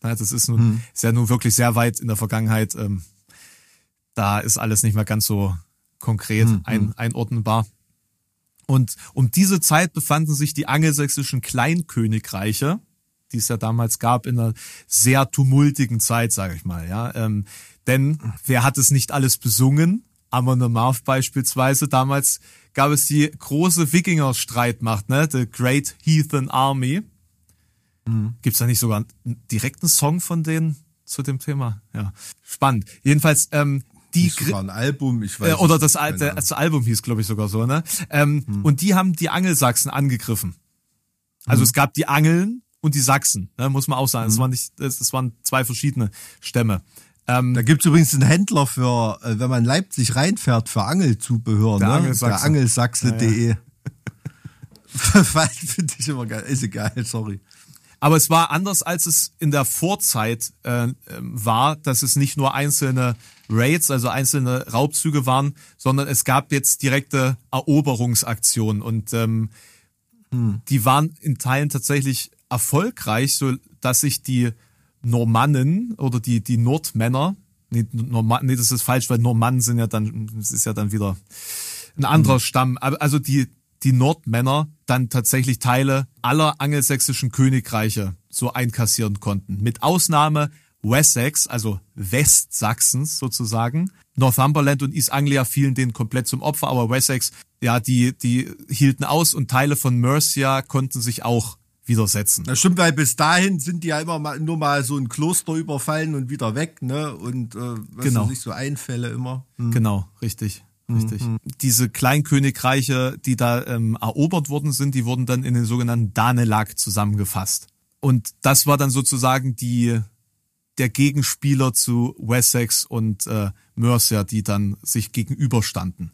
Das ist, nun, ist ja nun wirklich sehr weit in der Vergangenheit. Ähm, da ist alles nicht mehr ganz so konkret ein, einordnenbar. Und um diese Zeit befanden sich die angelsächsischen Kleinkönigreiche, die es ja damals gab, in einer sehr tumultigen Zeit, sage ich mal. Ja, ähm, denn wer hat es nicht alles besungen? Amon Amarth beispielsweise. Damals gab es die große Wikinger-Streitmacht, ne? The Great Heathen Army. Gibt's da nicht sogar einen direkten Song von denen zu dem Thema? Ja, spannend. Jedenfalls ähm, die Nicht sogar ein Album, ich weiß äh, oder das alte das Album hieß, glaube ich, sogar so, ne? Ähm, Und die haben die Angelsachsen angegriffen. Also es gab die Angeln und die Sachsen, ne? muss man auch sagen. Es waren nicht, es waren zwei verschiedene Stämme. Ähm, Da gibt's übrigens einen Händler für, äh, wenn man Leipzig reinfährt, für Angelzubehör, Der ne? Angelsachse. Der Angelsachse.de. Finde ich immer geil. Ist egal, sorry. Aber es war anders, als es in der Vorzeit äh, ähm, war, dass es nicht nur einzelne Raids, also einzelne Raubzüge waren, sondern es gab jetzt direkte Eroberungsaktionen und ähm, die waren in Teilen tatsächlich erfolgreich, so dass sich die Normannen oder die die Nordmänner, nee, Norma, nee, das ist falsch, weil Normannen sind ja dann, das ist ja dann wieder ein anderer Stamm. Aber Also die, die Nordmänner dann tatsächlich Teile aller angelsächsischen Königreiche so einkassieren konnten. Mit Ausnahme Wessex, also Westsachsens sozusagen. Northumberland und East Anglia fielen denen komplett zum Opfer, aber Wessex, ja, die, die hielten aus und Teile von Mercia konnten sich auch widersetzen. Das stimmt, weil bis dahin sind die ja immer mal, nur mal so ein Kloster überfallen und wieder weg, ne? Und äh, was Genau. weiß ich, so Einfälle immer. Hm. Genau, richtig. Richtig. Diese Kleinkönigreiche, die da ähm, erobert worden sind, die wurden dann in den sogenannten Danelag zusammengefasst. Und das war dann sozusagen die der Gegenspieler zu Wessex und äh, Mercia, die dann sich gegenüberstanden.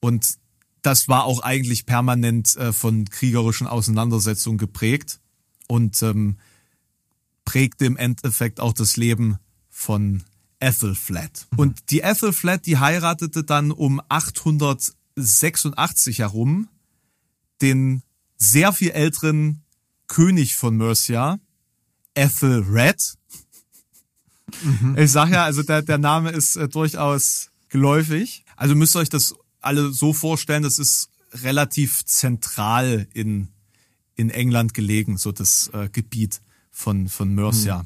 Und das war auch eigentlich permanent äh, von kriegerischen Auseinandersetzungen geprägt und ähm, prägte im Endeffekt auch das Leben von Ethelflaed. Und die Ethelflaed, die heiratete dann um 886 herum den sehr viel älteren König von Mercia, Ethelred. Ich sag ja, also der, der Name ist äh, durchaus geläufig. Also müsst ihr euch das alle so vorstellen, das ist relativ zentral in, in England gelegen, so das äh, Gebiet von, von Mercia.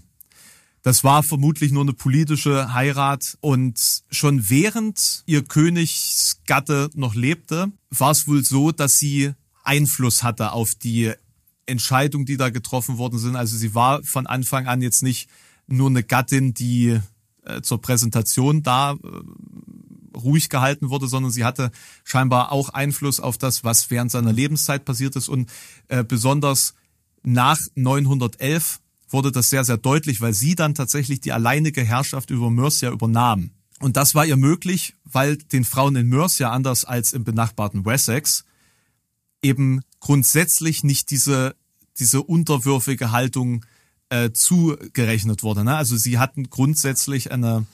Das war vermutlich nur eine politische Heirat und schon während ihr Königsgatte noch lebte, war es wohl so, dass sie Einfluss hatte auf die Entscheidungen, die da getroffen worden sind. Also sie war von Anfang an jetzt nicht nur eine Gattin, die äh, zur Präsentation da äh, ruhig gehalten wurde, sondern sie hatte scheinbar auch Einfluss auf das, was während seiner Lebenszeit passiert ist und äh, besonders nach 911 wurde das sehr, sehr deutlich, weil sie dann tatsächlich die alleinige Herrschaft über Mercia übernahm. Und das war ihr möglich, weil den Frauen in Mercia, anders als im benachbarten Wessex, eben grundsätzlich nicht diese, diese unterwürfige Haltung äh, zugerechnet wurde. Ne? Also sie hatten grundsätzlich eine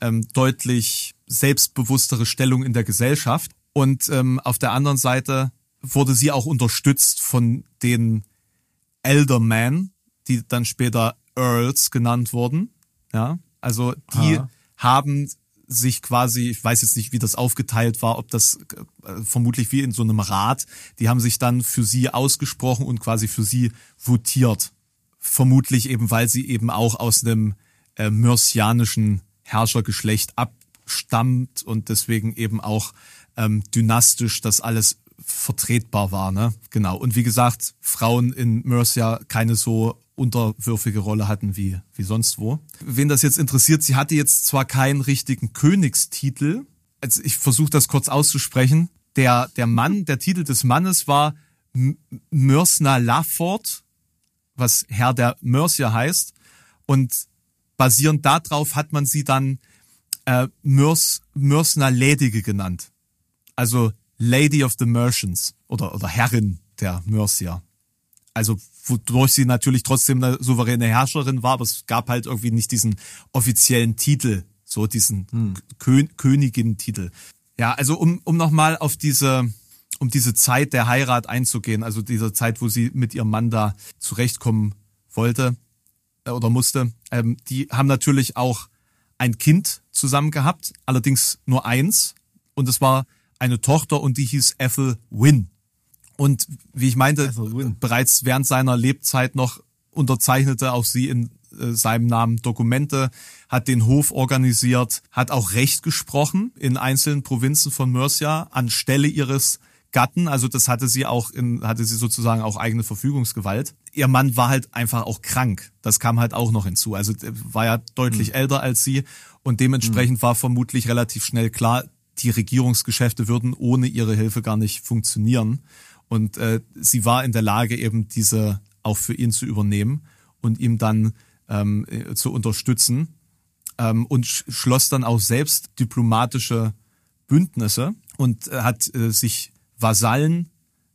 ähm, deutlich selbstbewusstere Stellung in der Gesellschaft. Und ähm, auf der anderen Seite wurde sie auch unterstützt von den Eldermen, die dann später Earls genannt wurden. Ja, also die Aha. haben sich quasi, ich weiß jetzt nicht, wie das aufgeteilt war, ob das äh, vermutlich wie in so einem Rat, die haben sich dann für sie ausgesprochen und quasi für sie votiert. Vermutlich eben, weil sie eben auch aus einem äh, mörsianischen Herrschergeschlecht abstammt und deswegen eben auch ähm, dynastisch das alles vertretbar war, ne? Genau. Und wie gesagt, Frauen in Mercia keine so unterwürfige Rolle hatten wie, wie sonst wo. Wen das jetzt interessiert, sie hatte jetzt zwar keinen richtigen Königstitel, also ich versuche das kurz auszusprechen. Der, der Mann, der Titel des Mannes war M- Myrsna Lafford, was Herr der Mercia heißt. Und basierend darauf hat man sie dann äh, Myrs, Myrsna Ledige genannt. Also Lady of the Merchants oder, oder Herrin der Mercia. Also wodurch sie natürlich trotzdem eine souveräne Herrscherin war, aber es gab halt irgendwie nicht diesen offiziellen Titel, so diesen hm. Kö Königin-Titel. Ja, also um, um nochmal auf diese, um diese Zeit der Heirat einzugehen, also diese Zeit, wo sie mit ihrem Mann da zurechtkommen wollte äh, oder musste, ähm, die haben natürlich auch ein Kind zusammen gehabt, allerdings nur eins. Und es war eine Tochter und die hieß Ethel Wynne. Und wie ich meinte, bereits während seiner Lebzeit noch unterzeichnete auch sie in äh, seinem Namen Dokumente, hat den Hof organisiert, hat auch Recht gesprochen in einzelnen Provinzen von Mercia anstelle ihres Gatten. Also das hatte sie auch in, hatte sie sozusagen auch eigene Verfügungsgewalt. Ihr Mann war halt einfach auch krank. Das kam halt auch noch hinzu. Also war ja deutlich mhm. älter als sie und dementsprechend mhm. war vermutlich relativ schnell klar, die Regierungsgeschäfte würden ohne ihre Hilfe gar nicht funktionieren. Und äh, sie war in der Lage, eben diese auch für ihn zu übernehmen und ihm dann ähm, äh, zu unterstützen ähm, und sch schloss dann auch selbst diplomatische Bündnisse und äh, hat äh, sich Vasallen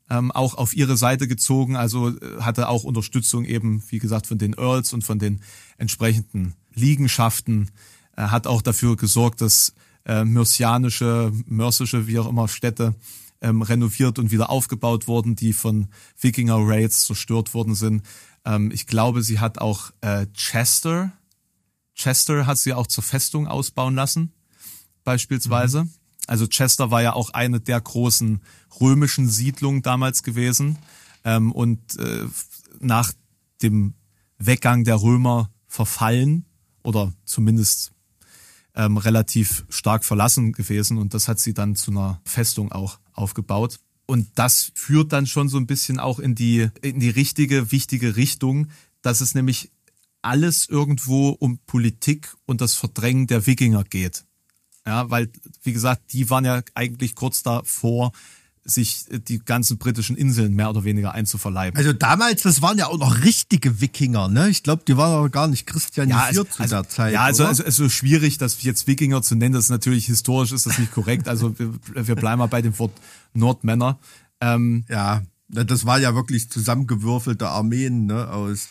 ähm, auch auf ihre Seite gezogen, also äh, hatte auch Unterstützung eben, wie gesagt, von den Earls und von den entsprechenden Liegenschaften, äh, hat auch dafür gesorgt, dass äh, mürsianische, mörsische, wie auch immer, Städte ähm, renoviert und wieder aufgebaut wurden, die von Wikinger-Raids zerstört worden sind. Ähm, ich glaube, sie hat auch äh, Chester, Chester hat sie auch zur Festung ausbauen lassen, beispielsweise. Mhm. Also Chester war ja auch eine der großen römischen Siedlungen damals gewesen. Ähm, und äh, nach dem Weggang der Römer verfallen oder zumindest ähm, relativ stark verlassen gewesen und das hat sie dann zu einer Festung auch aufgebaut. Und das führt dann schon so ein bisschen auch in die, in die richtige, wichtige Richtung, dass es nämlich alles irgendwo um Politik und das Verdrängen der Wikinger geht. Ja, weil, wie gesagt, die waren ja eigentlich kurz davor, sich die ganzen britischen Inseln mehr oder weniger einzuverleiben. Also damals, das waren ja auch noch richtige Wikinger, ne? Ich glaube, die waren aber gar nicht christianisiert ja, also, zu also, der Zeit. Ja, also, also es ist so schwierig, das jetzt Wikinger zu nennen. Das ist natürlich historisch, ist das nicht korrekt. Also wir, wir bleiben mal bei dem Wort Nordmänner. Ähm, ja, das war ja wirklich zusammengewürfelte Armeen, ne? Aus.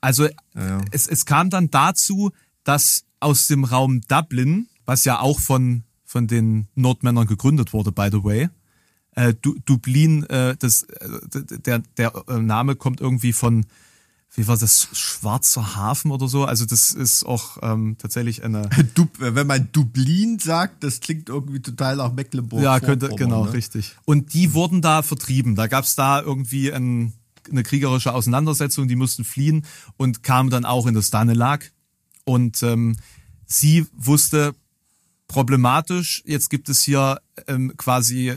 Also ja, ja. Es, es kam dann dazu, dass aus dem Raum Dublin, was ja auch von von den Nordmännern gegründet wurde, by the way, äh, Dublin, äh, das, äh, der, der äh, Name kommt irgendwie von, wie war das, Schwarzer Hafen oder so. Also das ist auch ähm, tatsächlich eine. Wenn man Dublin sagt, das klingt irgendwie total nach Mecklenburg. Ja, könnte, genau, ne? richtig. Und die wurden da vertrieben. Da gab es da irgendwie ein, eine kriegerische Auseinandersetzung, die mussten fliehen und kamen dann auch in das Danelag. Und ähm, sie wusste, problematisch, jetzt gibt es hier ähm, quasi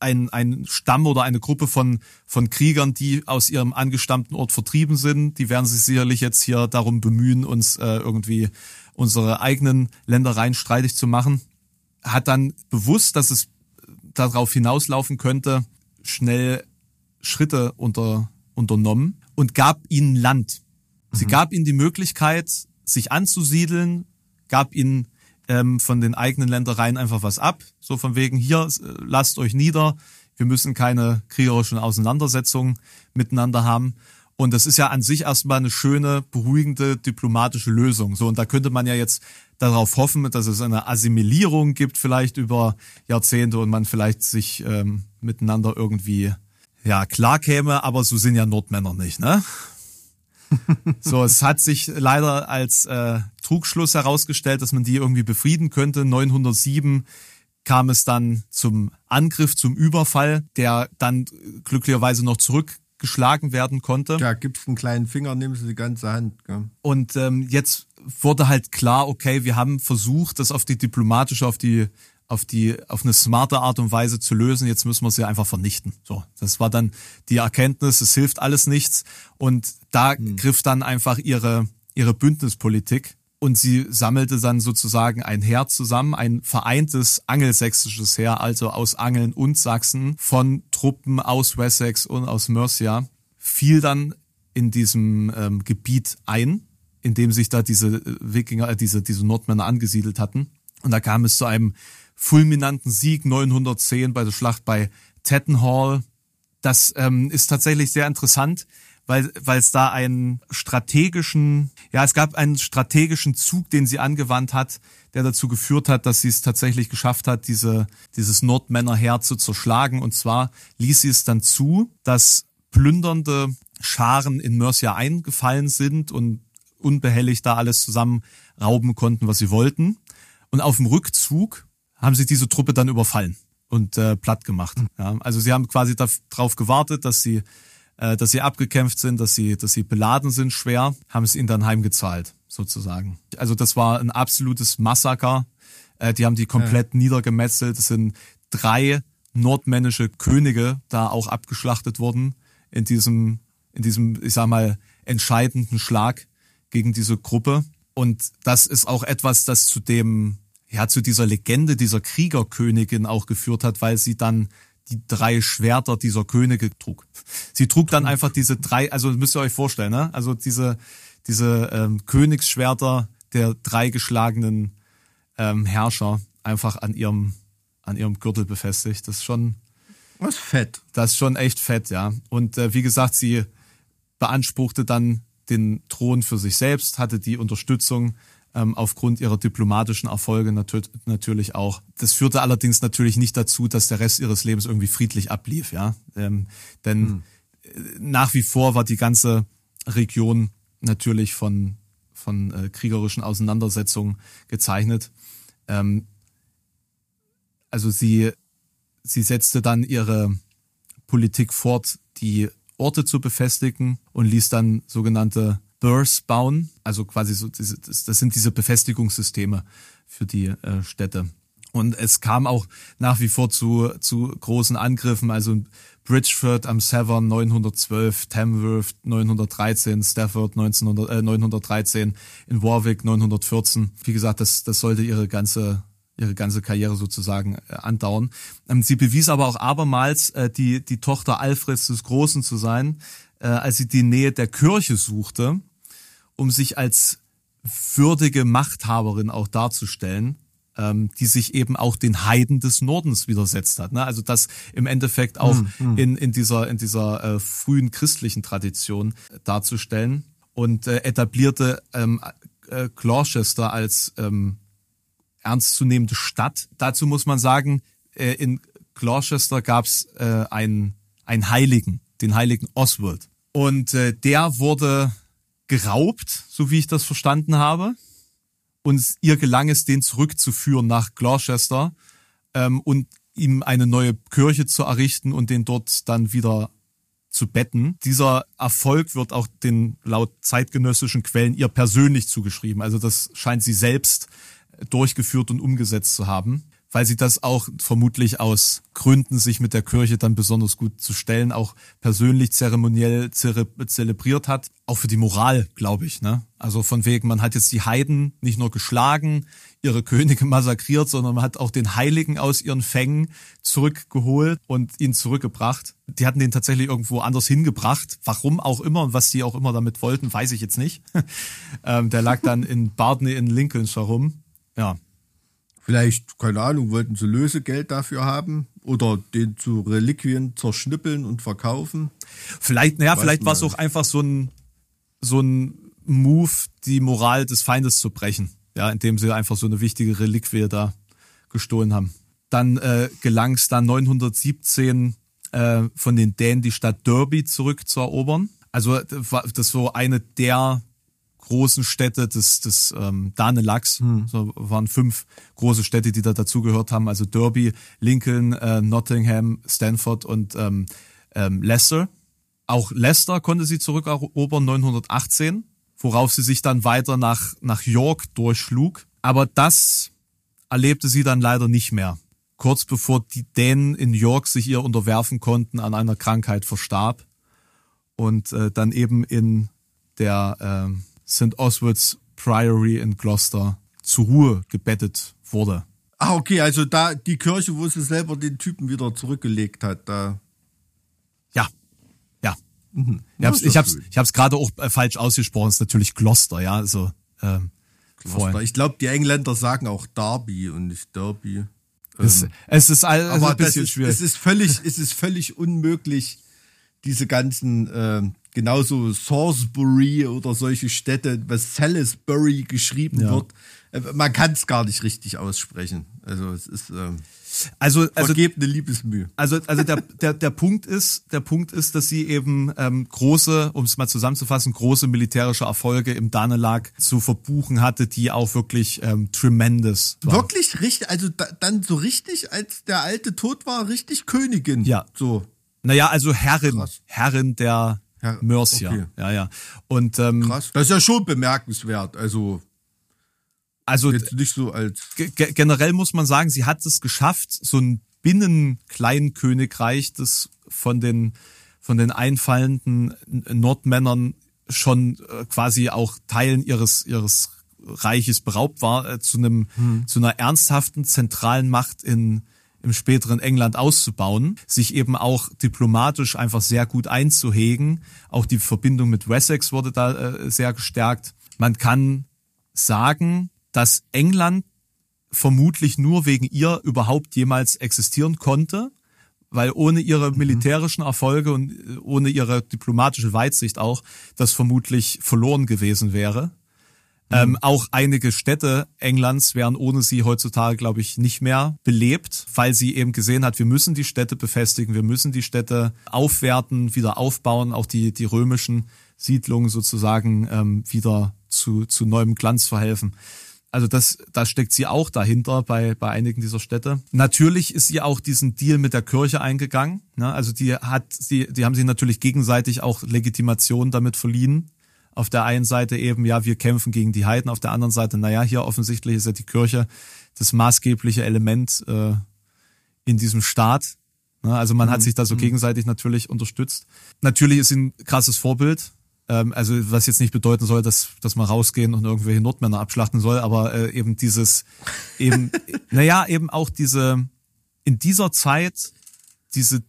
ein, ein Stamm oder eine Gruppe von, von Kriegern, die aus ihrem angestammten Ort vertrieben sind. Die werden sich sicherlich jetzt hier darum bemühen, uns äh, irgendwie unsere eigenen Ländereien streitig zu machen. Hat dann bewusst, dass es darauf hinauslaufen könnte, schnell Schritte unter, unternommen und gab ihnen Land. Sie mhm. gab ihnen die Möglichkeit, sich anzusiedeln, gab ihnen ähm, von den eigenen Ländereien einfach was ab. So von wegen, hier, äh, lasst euch nieder. Wir müssen keine kriegerischen Auseinandersetzungen miteinander haben. Und das ist ja an sich erstmal eine schöne, beruhigende diplomatische Lösung. So, und da könnte man ja jetzt darauf hoffen, dass es eine Assimilierung gibt, vielleicht über Jahrzehnte und man vielleicht sich ähm, miteinander irgendwie ja klar käme, aber so sind ja Nordmänner nicht, ne? so, es hat sich leider als äh, Trugschluss herausgestellt, dass man die irgendwie befrieden könnte. 907 kam es dann zum Angriff, zum Überfall, der dann glücklicherweise noch zurückgeschlagen werden konnte. Ja, gibst einen kleinen Finger, nimmst du die ganze Hand. Gell? Und ähm, jetzt wurde halt klar, okay, wir haben versucht, das auf die diplomatische, auf die auf die auf eine smarte Art und Weise zu lösen. Jetzt müssen wir sie einfach vernichten. So, das war dann die Erkenntnis. Es hilft alles nichts und da hm. griff dann einfach ihre ihre Bündnispolitik und sie sammelte dann sozusagen ein Heer zusammen, ein vereintes angelsächsisches Heer, also aus Angeln und Sachsen, von Truppen aus Wessex und aus Mercia, fiel dann in diesem ähm, Gebiet ein in dem sich da diese äh, Wikinger, äh, diese, diese Nordmänner angesiedelt hatten. Und da kam es zu einem fulminanten Sieg 910 bei der Schlacht bei Tettenhall. Das ähm, ist tatsächlich sehr interessant, weil weil es da einen strategischen, ja, es gab einen strategischen Zug, den sie angewandt hat, der dazu geführt hat, dass sie es tatsächlich geschafft hat, diese dieses Nordmännerheer zu zerschlagen. Und zwar ließ sie es dann zu, dass plündernde Scharen in Mercia eingefallen sind und unbehelligt da alles zusammen rauben konnten, was sie wollten. Und auf dem Rückzug haben sie diese Truppe dann überfallen und äh, platt gemacht. Ja, also sie haben quasi darauf gewartet, dass sie, äh, dass sie abgekämpft sind, dass sie, dass sie beladen sind, schwer, haben es ihnen dann heimgezahlt, sozusagen. Also das war ein absolutes Massaker. Äh, die haben die komplett ja. niedergemetzelt. Es sind drei nordmännische Könige da auch abgeschlachtet worden in diesem, in diesem, ich sag mal, entscheidenden Schlag gegen diese Gruppe. Und das ist auch etwas, das zu dem, ja, zu dieser Legende dieser Kriegerkönigin auch geführt hat, weil sie dann die drei Schwerter dieser Könige trug. Sie trug dann einfach diese drei, also müsst ihr euch vorstellen, ne? Also diese, diese ähm, Königsschwerter der drei geschlagenen ähm, Herrscher einfach an ihrem, an ihrem Gürtel befestigt. Das ist schon. Was fett. Das ist schon echt fett, ja. Und äh, wie gesagt, sie beanspruchte dann den Thron für sich selbst, hatte die Unterstützung ähm, aufgrund ihrer diplomatischen Erfolge natür natürlich auch. Das führte allerdings natürlich nicht dazu, dass der Rest ihres Lebens irgendwie friedlich ablief, ja. Ähm, denn hm. nach wie vor war die ganze Region natürlich von, von äh, kriegerischen Auseinandersetzungen gezeichnet. Ähm, also sie, sie setzte dann ihre Politik fort, die Orte zu befestigen und ließ dann sogenannte Burrs bauen. Also quasi so, das sind diese Befestigungssysteme für die äh, Städte. Und es kam auch nach wie vor zu, zu großen Angriffen. Also Bridgeford am Severn 912, Tamworth 913, Stafford 1900, äh, 913, in Warwick 914. Wie gesagt, das, das sollte ihre ganze ihre ganze Karriere sozusagen äh, andauern. Ähm, sie bewies aber auch abermals, äh, die, die Tochter Alfreds des Großen zu sein, äh, als sie die Nähe der Kirche suchte, um sich als würdige Machthaberin auch darzustellen, ähm, die sich eben auch den Heiden des Nordens widersetzt hat. Ne? Also das im Endeffekt auch mm, mm. in, in dieser, in dieser äh, frühen christlichen Tradition darzustellen und äh, etablierte ähm, äh, Gloucester als ähm, ernstzunehmende Stadt. Dazu muss man sagen, äh, in Gloucester gab es äh, einen, einen Heiligen, den heiligen Oswald. Und äh, der wurde geraubt, so wie ich das verstanden habe. Und ihr gelang es, den zurückzuführen nach Gloucester ähm, und ihm eine neue Kirche zu errichten und den dort dann wieder zu betten. Dieser Erfolg wird auch den laut zeitgenössischen Quellen ihr persönlich zugeschrieben. Also das scheint sie selbst durchgeführt und umgesetzt zu haben, weil sie das auch vermutlich aus Gründen, sich mit der Kirche dann besonders gut zu stellen, auch persönlich zeremoniell zelebriert hat. Auch für die Moral, glaube ich. Ne? Also von wegen, man hat jetzt die Heiden nicht nur geschlagen, ihre Könige massakriert, sondern man hat auch den Heiligen aus ihren Fängen zurückgeholt und ihn zurückgebracht. Die hatten den tatsächlich irgendwo anders hingebracht. Warum auch immer und was die auch immer damit wollten, weiß ich jetzt nicht. ähm, der lag dann in Bardney in Lincolnshire rum ja. Vielleicht, keine Ahnung, wollten sie Lösegeld dafür haben oder den zu Reliquien zerschnippeln und verkaufen. Vielleicht, naja, vielleicht war es auch einfach so ein, so ein Move, die Moral des Feindes zu brechen. Ja, indem sie einfach so eine wichtige Reliquie da gestohlen haben. Dann äh, gelang es dann 917 äh, von den Dänen die Stadt Derby zurückzuerobern. Also das war das so eine der großen Städte des, des ähm, Danelags. Hm. So waren fünf große Städte, die da dazugehört haben. Also Derby, Lincoln, äh, Nottingham, Stanford und ähm, ähm, Leicester. Auch Leicester konnte sie zurückerobern 918, worauf sie sich dann weiter nach, nach York durchschlug. Aber das erlebte sie dann leider nicht mehr. Kurz bevor die Dänen in York sich ihr unterwerfen konnten, an einer Krankheit verstarb und äh, dann eben in der äh, St. Oswald's Priory in Gloucester zur Ruhe gebettet wurde. Ah, okay, also da die Kirche, wo sie selber den Typen wieder zurückgelegt hat, da. Ja, ja. Mhm. Ich hab's, ich hab's, ich hab's gerade auch äh, falsch ausgesprochen. Es ist natürlich Gloucester, ja. Also ähm, vorhin. Ich glaube, die Engländer sagen auch Derby und nicht Derby. Es, es ist all, Aber ein bisschen ist, schwierig. es ist völlig, es ist völlig unmöglich, diese ganzen, ähm, genauso Salisbury oder solche Städte, was Salisbury geschrieben Ja. wird, äh, man kann es gar nicht richtig aussprechen. Also es ist ähm, also, also vergebene Liebesmühe. Also, also der, der, der Punkt ist, der Punkt ist, dass sie eben ähm, große, um es mal zusammenzufassen, große militärische Erfolge im Danelag zu verbuchen hatte, die auch wirklich ähm, tremendous waren. Wirklich richtig, also da, dann so richtig, als der alte tot war, richtig Königin. Ja. So. Naja, also Herrin, Krass. Herrin der Herr- Mercia. okay. Ja, ja. Und ähm, Krass. Das ist ja schon bemerkenswert. Also also jetzt nicht so als ge ge- generell muss man sagen, sie hat es geschafft, so ein Binnen-Kleinkönigreich, das von den, von den einfallenden Nordmännern schon äh, quasi auch Teilen ihres, ihres Reiches beraubt war, äh, zu einem, zu einer ernsthaften zentralen Macht in, im späteren England auszubauen, sich eben auch diplomatisch einfach sehr gut einzuhegen. Auch die Verbindung mit Wessex wurde da äh, sehr gestärkt. Man kann sagen, dass England vermutlich nur wegen ihr überhaupt jemals existieren konnte, weil ohne ihre militärischen Erfolge und ohne ihre diplomatische Weitsicht auch das vermutlich verloren gewesen wäre. Ähm, auch einige Städte Englands wären ohne sie heutzutage, glaube ich, nicht mehr belebt, weil sie eben gesehen hat, wir müssen die Städte befestigen, wir müssen die Städte aufwerten, wieder aufbauen, auch die, die römischen Siedlungen sozusagen ähm, wieder zu, zu neuem Glanz verhelfen. Also das, da steckt sie auch dahinter bei, bei einigen dieser Städte. Natürlich ist sie auch diesen Deal mit der Kirche eingegangen. Ne? Also die hat, sie, die haben sich natürlich gegenseitig auch Legitimation damit verliehen. Auf der einen Seite eben, ja, wir kämpfen gegen die Heiden. Auf der anderen Seite, naja, hier offensichtlich ist ja die Kirche das maßgebliche Element äh, in diesem Staat. Ne? Also man hat sich da so gegenseitig natürlich unterstützt. Natürlich ist sie ein krasses Vorbild. Ähm, also was jetzt nicht bedeuten soll, dass, dass man rausgehen und irgendwelche Nordmänner abschlachten soll, aber äh, eben dieses, eben, naja, eben auch diese, in dieser Zeit diese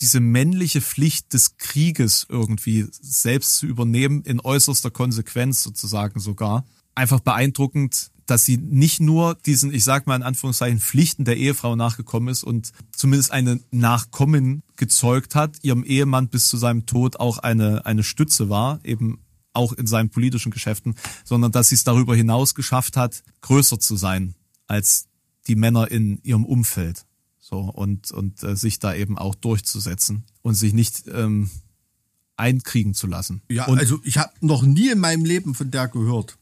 diese männliche Pflicht des Krieges irgendwie selbst zu übernehmen, in äußerster Konsequenz sozusagen sogar. Einfach beeindruckend, dass sie nicht nur diesen, ich sag mal in Anführungszeichen, Pflichten der Ehefrau nachgekommen ist und zumindest eine Nachkommen gezeugt hat, ihrem Ehemann bis zu seinem Tod auch eine, eine Stütze war, eben auch in seinen politischen Geschäften, sondern dass sie es darüber hinaus geschafft hat, größer zu sein als die Männer in ihrem Umfeld. So, und, und äh, sich da eben auch durchzusetzen und sich nicht ähm, einkriegen zu lassen. Ja, und, also ich habe noch nie in meinem Leben von der gehört.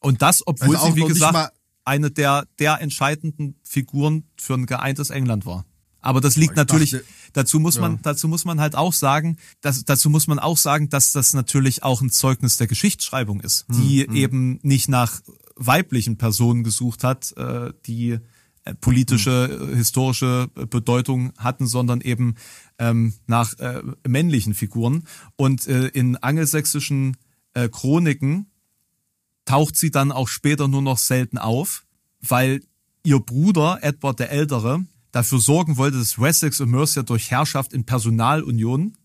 und das, obwohl also auch sie, wie gesagt, eine der, der entscheidenden Figuren für ein geeintes England war. Aber das liegt Ich natürlich, dachte- dazu muss man, ja. dazu muss man halt auch sagen, dass, dazu muss man auch sagen, dass das natürlich auch ein Zeugnis der Geschichtsschreibung ist, die Hm, eben nicht nach weiblichen Personen gesucht hat, äh, die politische, historische Bedeutung hatten, sondern eben ähm, nach äh, männlichen Figuren. Und äh, in angelsächsischen äh, Chroniken taucht sie dann auch später nur noch selten auf, weil ihr Bruder Edward der Ältere dafür sorgen wollte, dass Wessex und Mercia durch Herrschaft in Personalunion,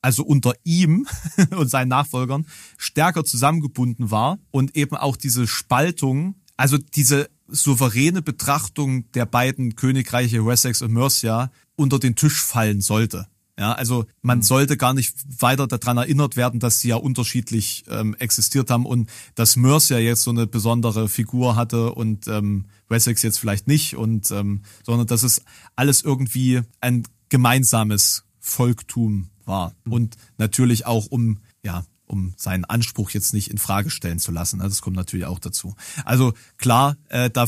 also unter ihm und seinen Nachfolgern, stärker zusammengebunden war und eben auch diese Spaltung, also diese souveräne Betrachtung der beiden Königreiche Wessex und Mercia unter den Tisch fallen sollte. Ja, also man sollte gar nicht weiter daran erinnert werden, dass sie ja unterschiedlich ähm, existiert haben und dass Mercia jetzt so eine besondere Figur hatte und ähm, Wessex jetzt vielleicht nicht und ähm, sondern dass es alles irgendwie ein gemeinsames Volktum war. Und natürlich auch um ja um seinen Anspruch jetzt nicht in Frage stellen zu lassen. Also Das kommt natürlich auch dazu. Also klar, äh, da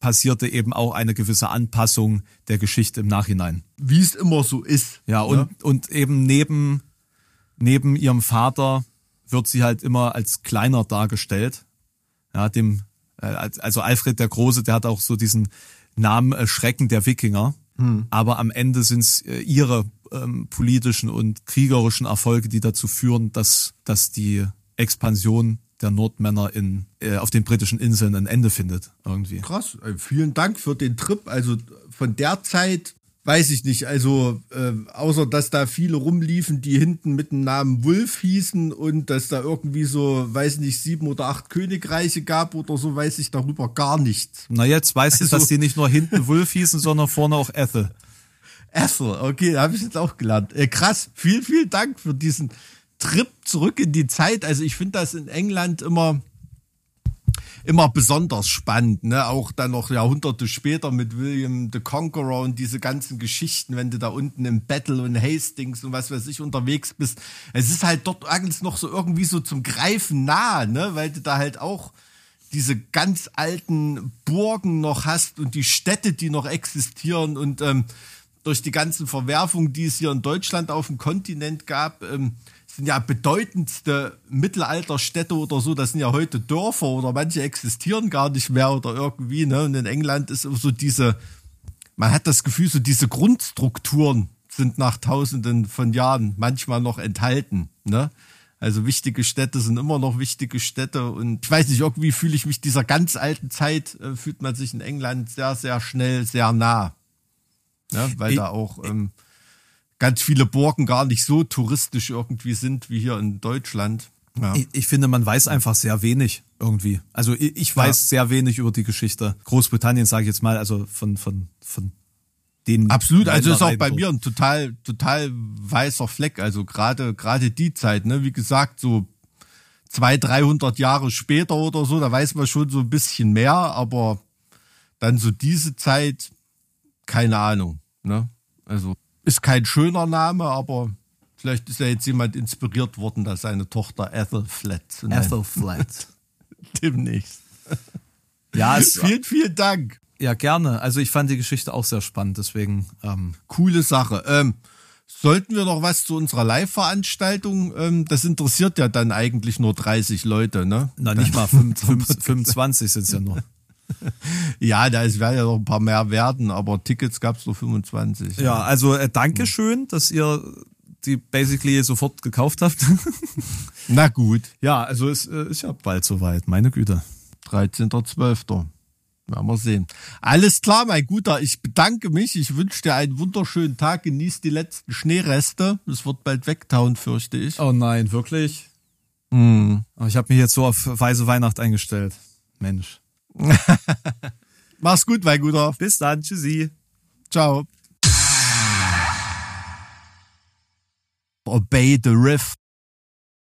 passierte eben auch eine gewisse Anpassung der Geschichte im Nachhinein. Wie es immer so ist. Ja, und, ne? und eben neben, neben ihrem Vater wird sie halt immer als kleiner dargestellt. Ja, dem, äh, als- also Alfred der Große, der hat auch so diesen Namen äh, Schrecken der Wikinger. Aber am Ende sind es äh, ihre ähm, politischen und kriegerischen Erfolge, die dazu führen, dass, dass die Expansion der Nordmänner in, äh, auf den britischen Inseln ein Ende findet. Irgendwie. Krass. Äh, Vielen Dank für den Trip. Also von der Zeit weiß ich nicht. Also äh, außer dass da viele rumliefen, die hinten mit dem Namen Wolf hießen und dass da irgendwie so, weiß nicht, sieben oder acht Königreiche gab oder so, weiß ich darüber gar nichts. Na jetzt weißt Also- du, dass die nicht nur hinten Wolf hießen, sondern vorne auch Ethel. Ethel, okay, habe ich jetzt auch gelernt. Äh, krass, vielen, vielen Dank für diesen Trip zurück in die Zeit. Also ich finde das in England immer immer besonders spannend, ne? Auch dann noch Jahrhunderte später mit William the Conqueror und diese ganzen Geschichten, wenn du da unten im Battle und Hastings und was weiß ich unterwegs bist. Es ist halt dort eigentlich noch so irgendwie so zum Greifen nah, ne? Weil du da halt auch diese ganz alten Burgen noch hast und die Städte, die noch existieren und ähm, durch die ganzen Verwerfungen, die es hier in Deutschland auf dem Kontinent gab, ähm, sind ja bedeutendste Mittelalterstädte oder so, das sind ja heute Dörfer oder manche existieren gar nicht mehr oder irgendwie, ne? Und in England ist so diese, man hat das Gefühl, so diese Grundstrukturen sind nach tausenden von Jahren manchmal noch enthalten, ne? Also wichtige Städte sind immer noch wichtige Städte und ich weiß nicht, irgendwie fühle ich mich dieser ganz alten Zeit, äh, fühlt man sich in England sehr, sehr schnell, sehr nah. Ja, weil Ich- da auch ähm, ganz viele Burgen gar nicht so touristisch irgendwie sind wie hier in Deutschland. Ja. Ich, ich finde, man weiß einfach sehr wenig irgendwie. Also ich, ich weiß sehr wenig über die Geschichte Großbritannien, sage ich jetzt mal, also von von von den Absolut, also ist auch bei mir ein total, total weißer Fleck. Also gerade, gerade die Zeit, ne, wie gesagt, so zwei, dreihundert Jahre später oder so, da weiß man schon so ein bisschen mehr, aber dann so diese Zeit, keine Ahnung, ne? Also ist kein schöner Name, aber vielleicht ist ja jetzt jemand inspiriert worden, dass seine Tochter Ethel Flat zu nennen. Ethelflat. demnächst. ja, es, Vielen, vielen Dank. ja gerne. Also ich fand die Geschichte auch sehr spannend, deswegen ähm, Coole Sache. Ähm, sollten wir noch was zu unserer Live-Veranstaltung? Ähm, das interessiert ja dann eigentlich nur 30 Leute, ne? na nicht mal fünf, fünf, 25 sind es ja nur. Ja, da ist- werden ja noch ein paar mehr werden, aber Tickets gab es nur 25. Ja, also äh, Dankeschön, dass ihr die basically sofort gekauft habt. Na gut, ja, also es äh, ist ja bald soweit, meine Güte. 13.12. Werden wir sehen. Alles klar, mein Guter. Ich bedanke mich. Ich wünsche dir einen wunderschönen Tag. Genieß die letzten Schneereste. Es wird bald wegtauen, fürchte ich. Oh nein, wirklich? Hm. Oh, ich habe mich jetzt so auf weiße Weihnacht eingestellt. Mensch. Mach's gut, mein Guter. Bis dann, tschüssi. Ciao. Obey the Rift.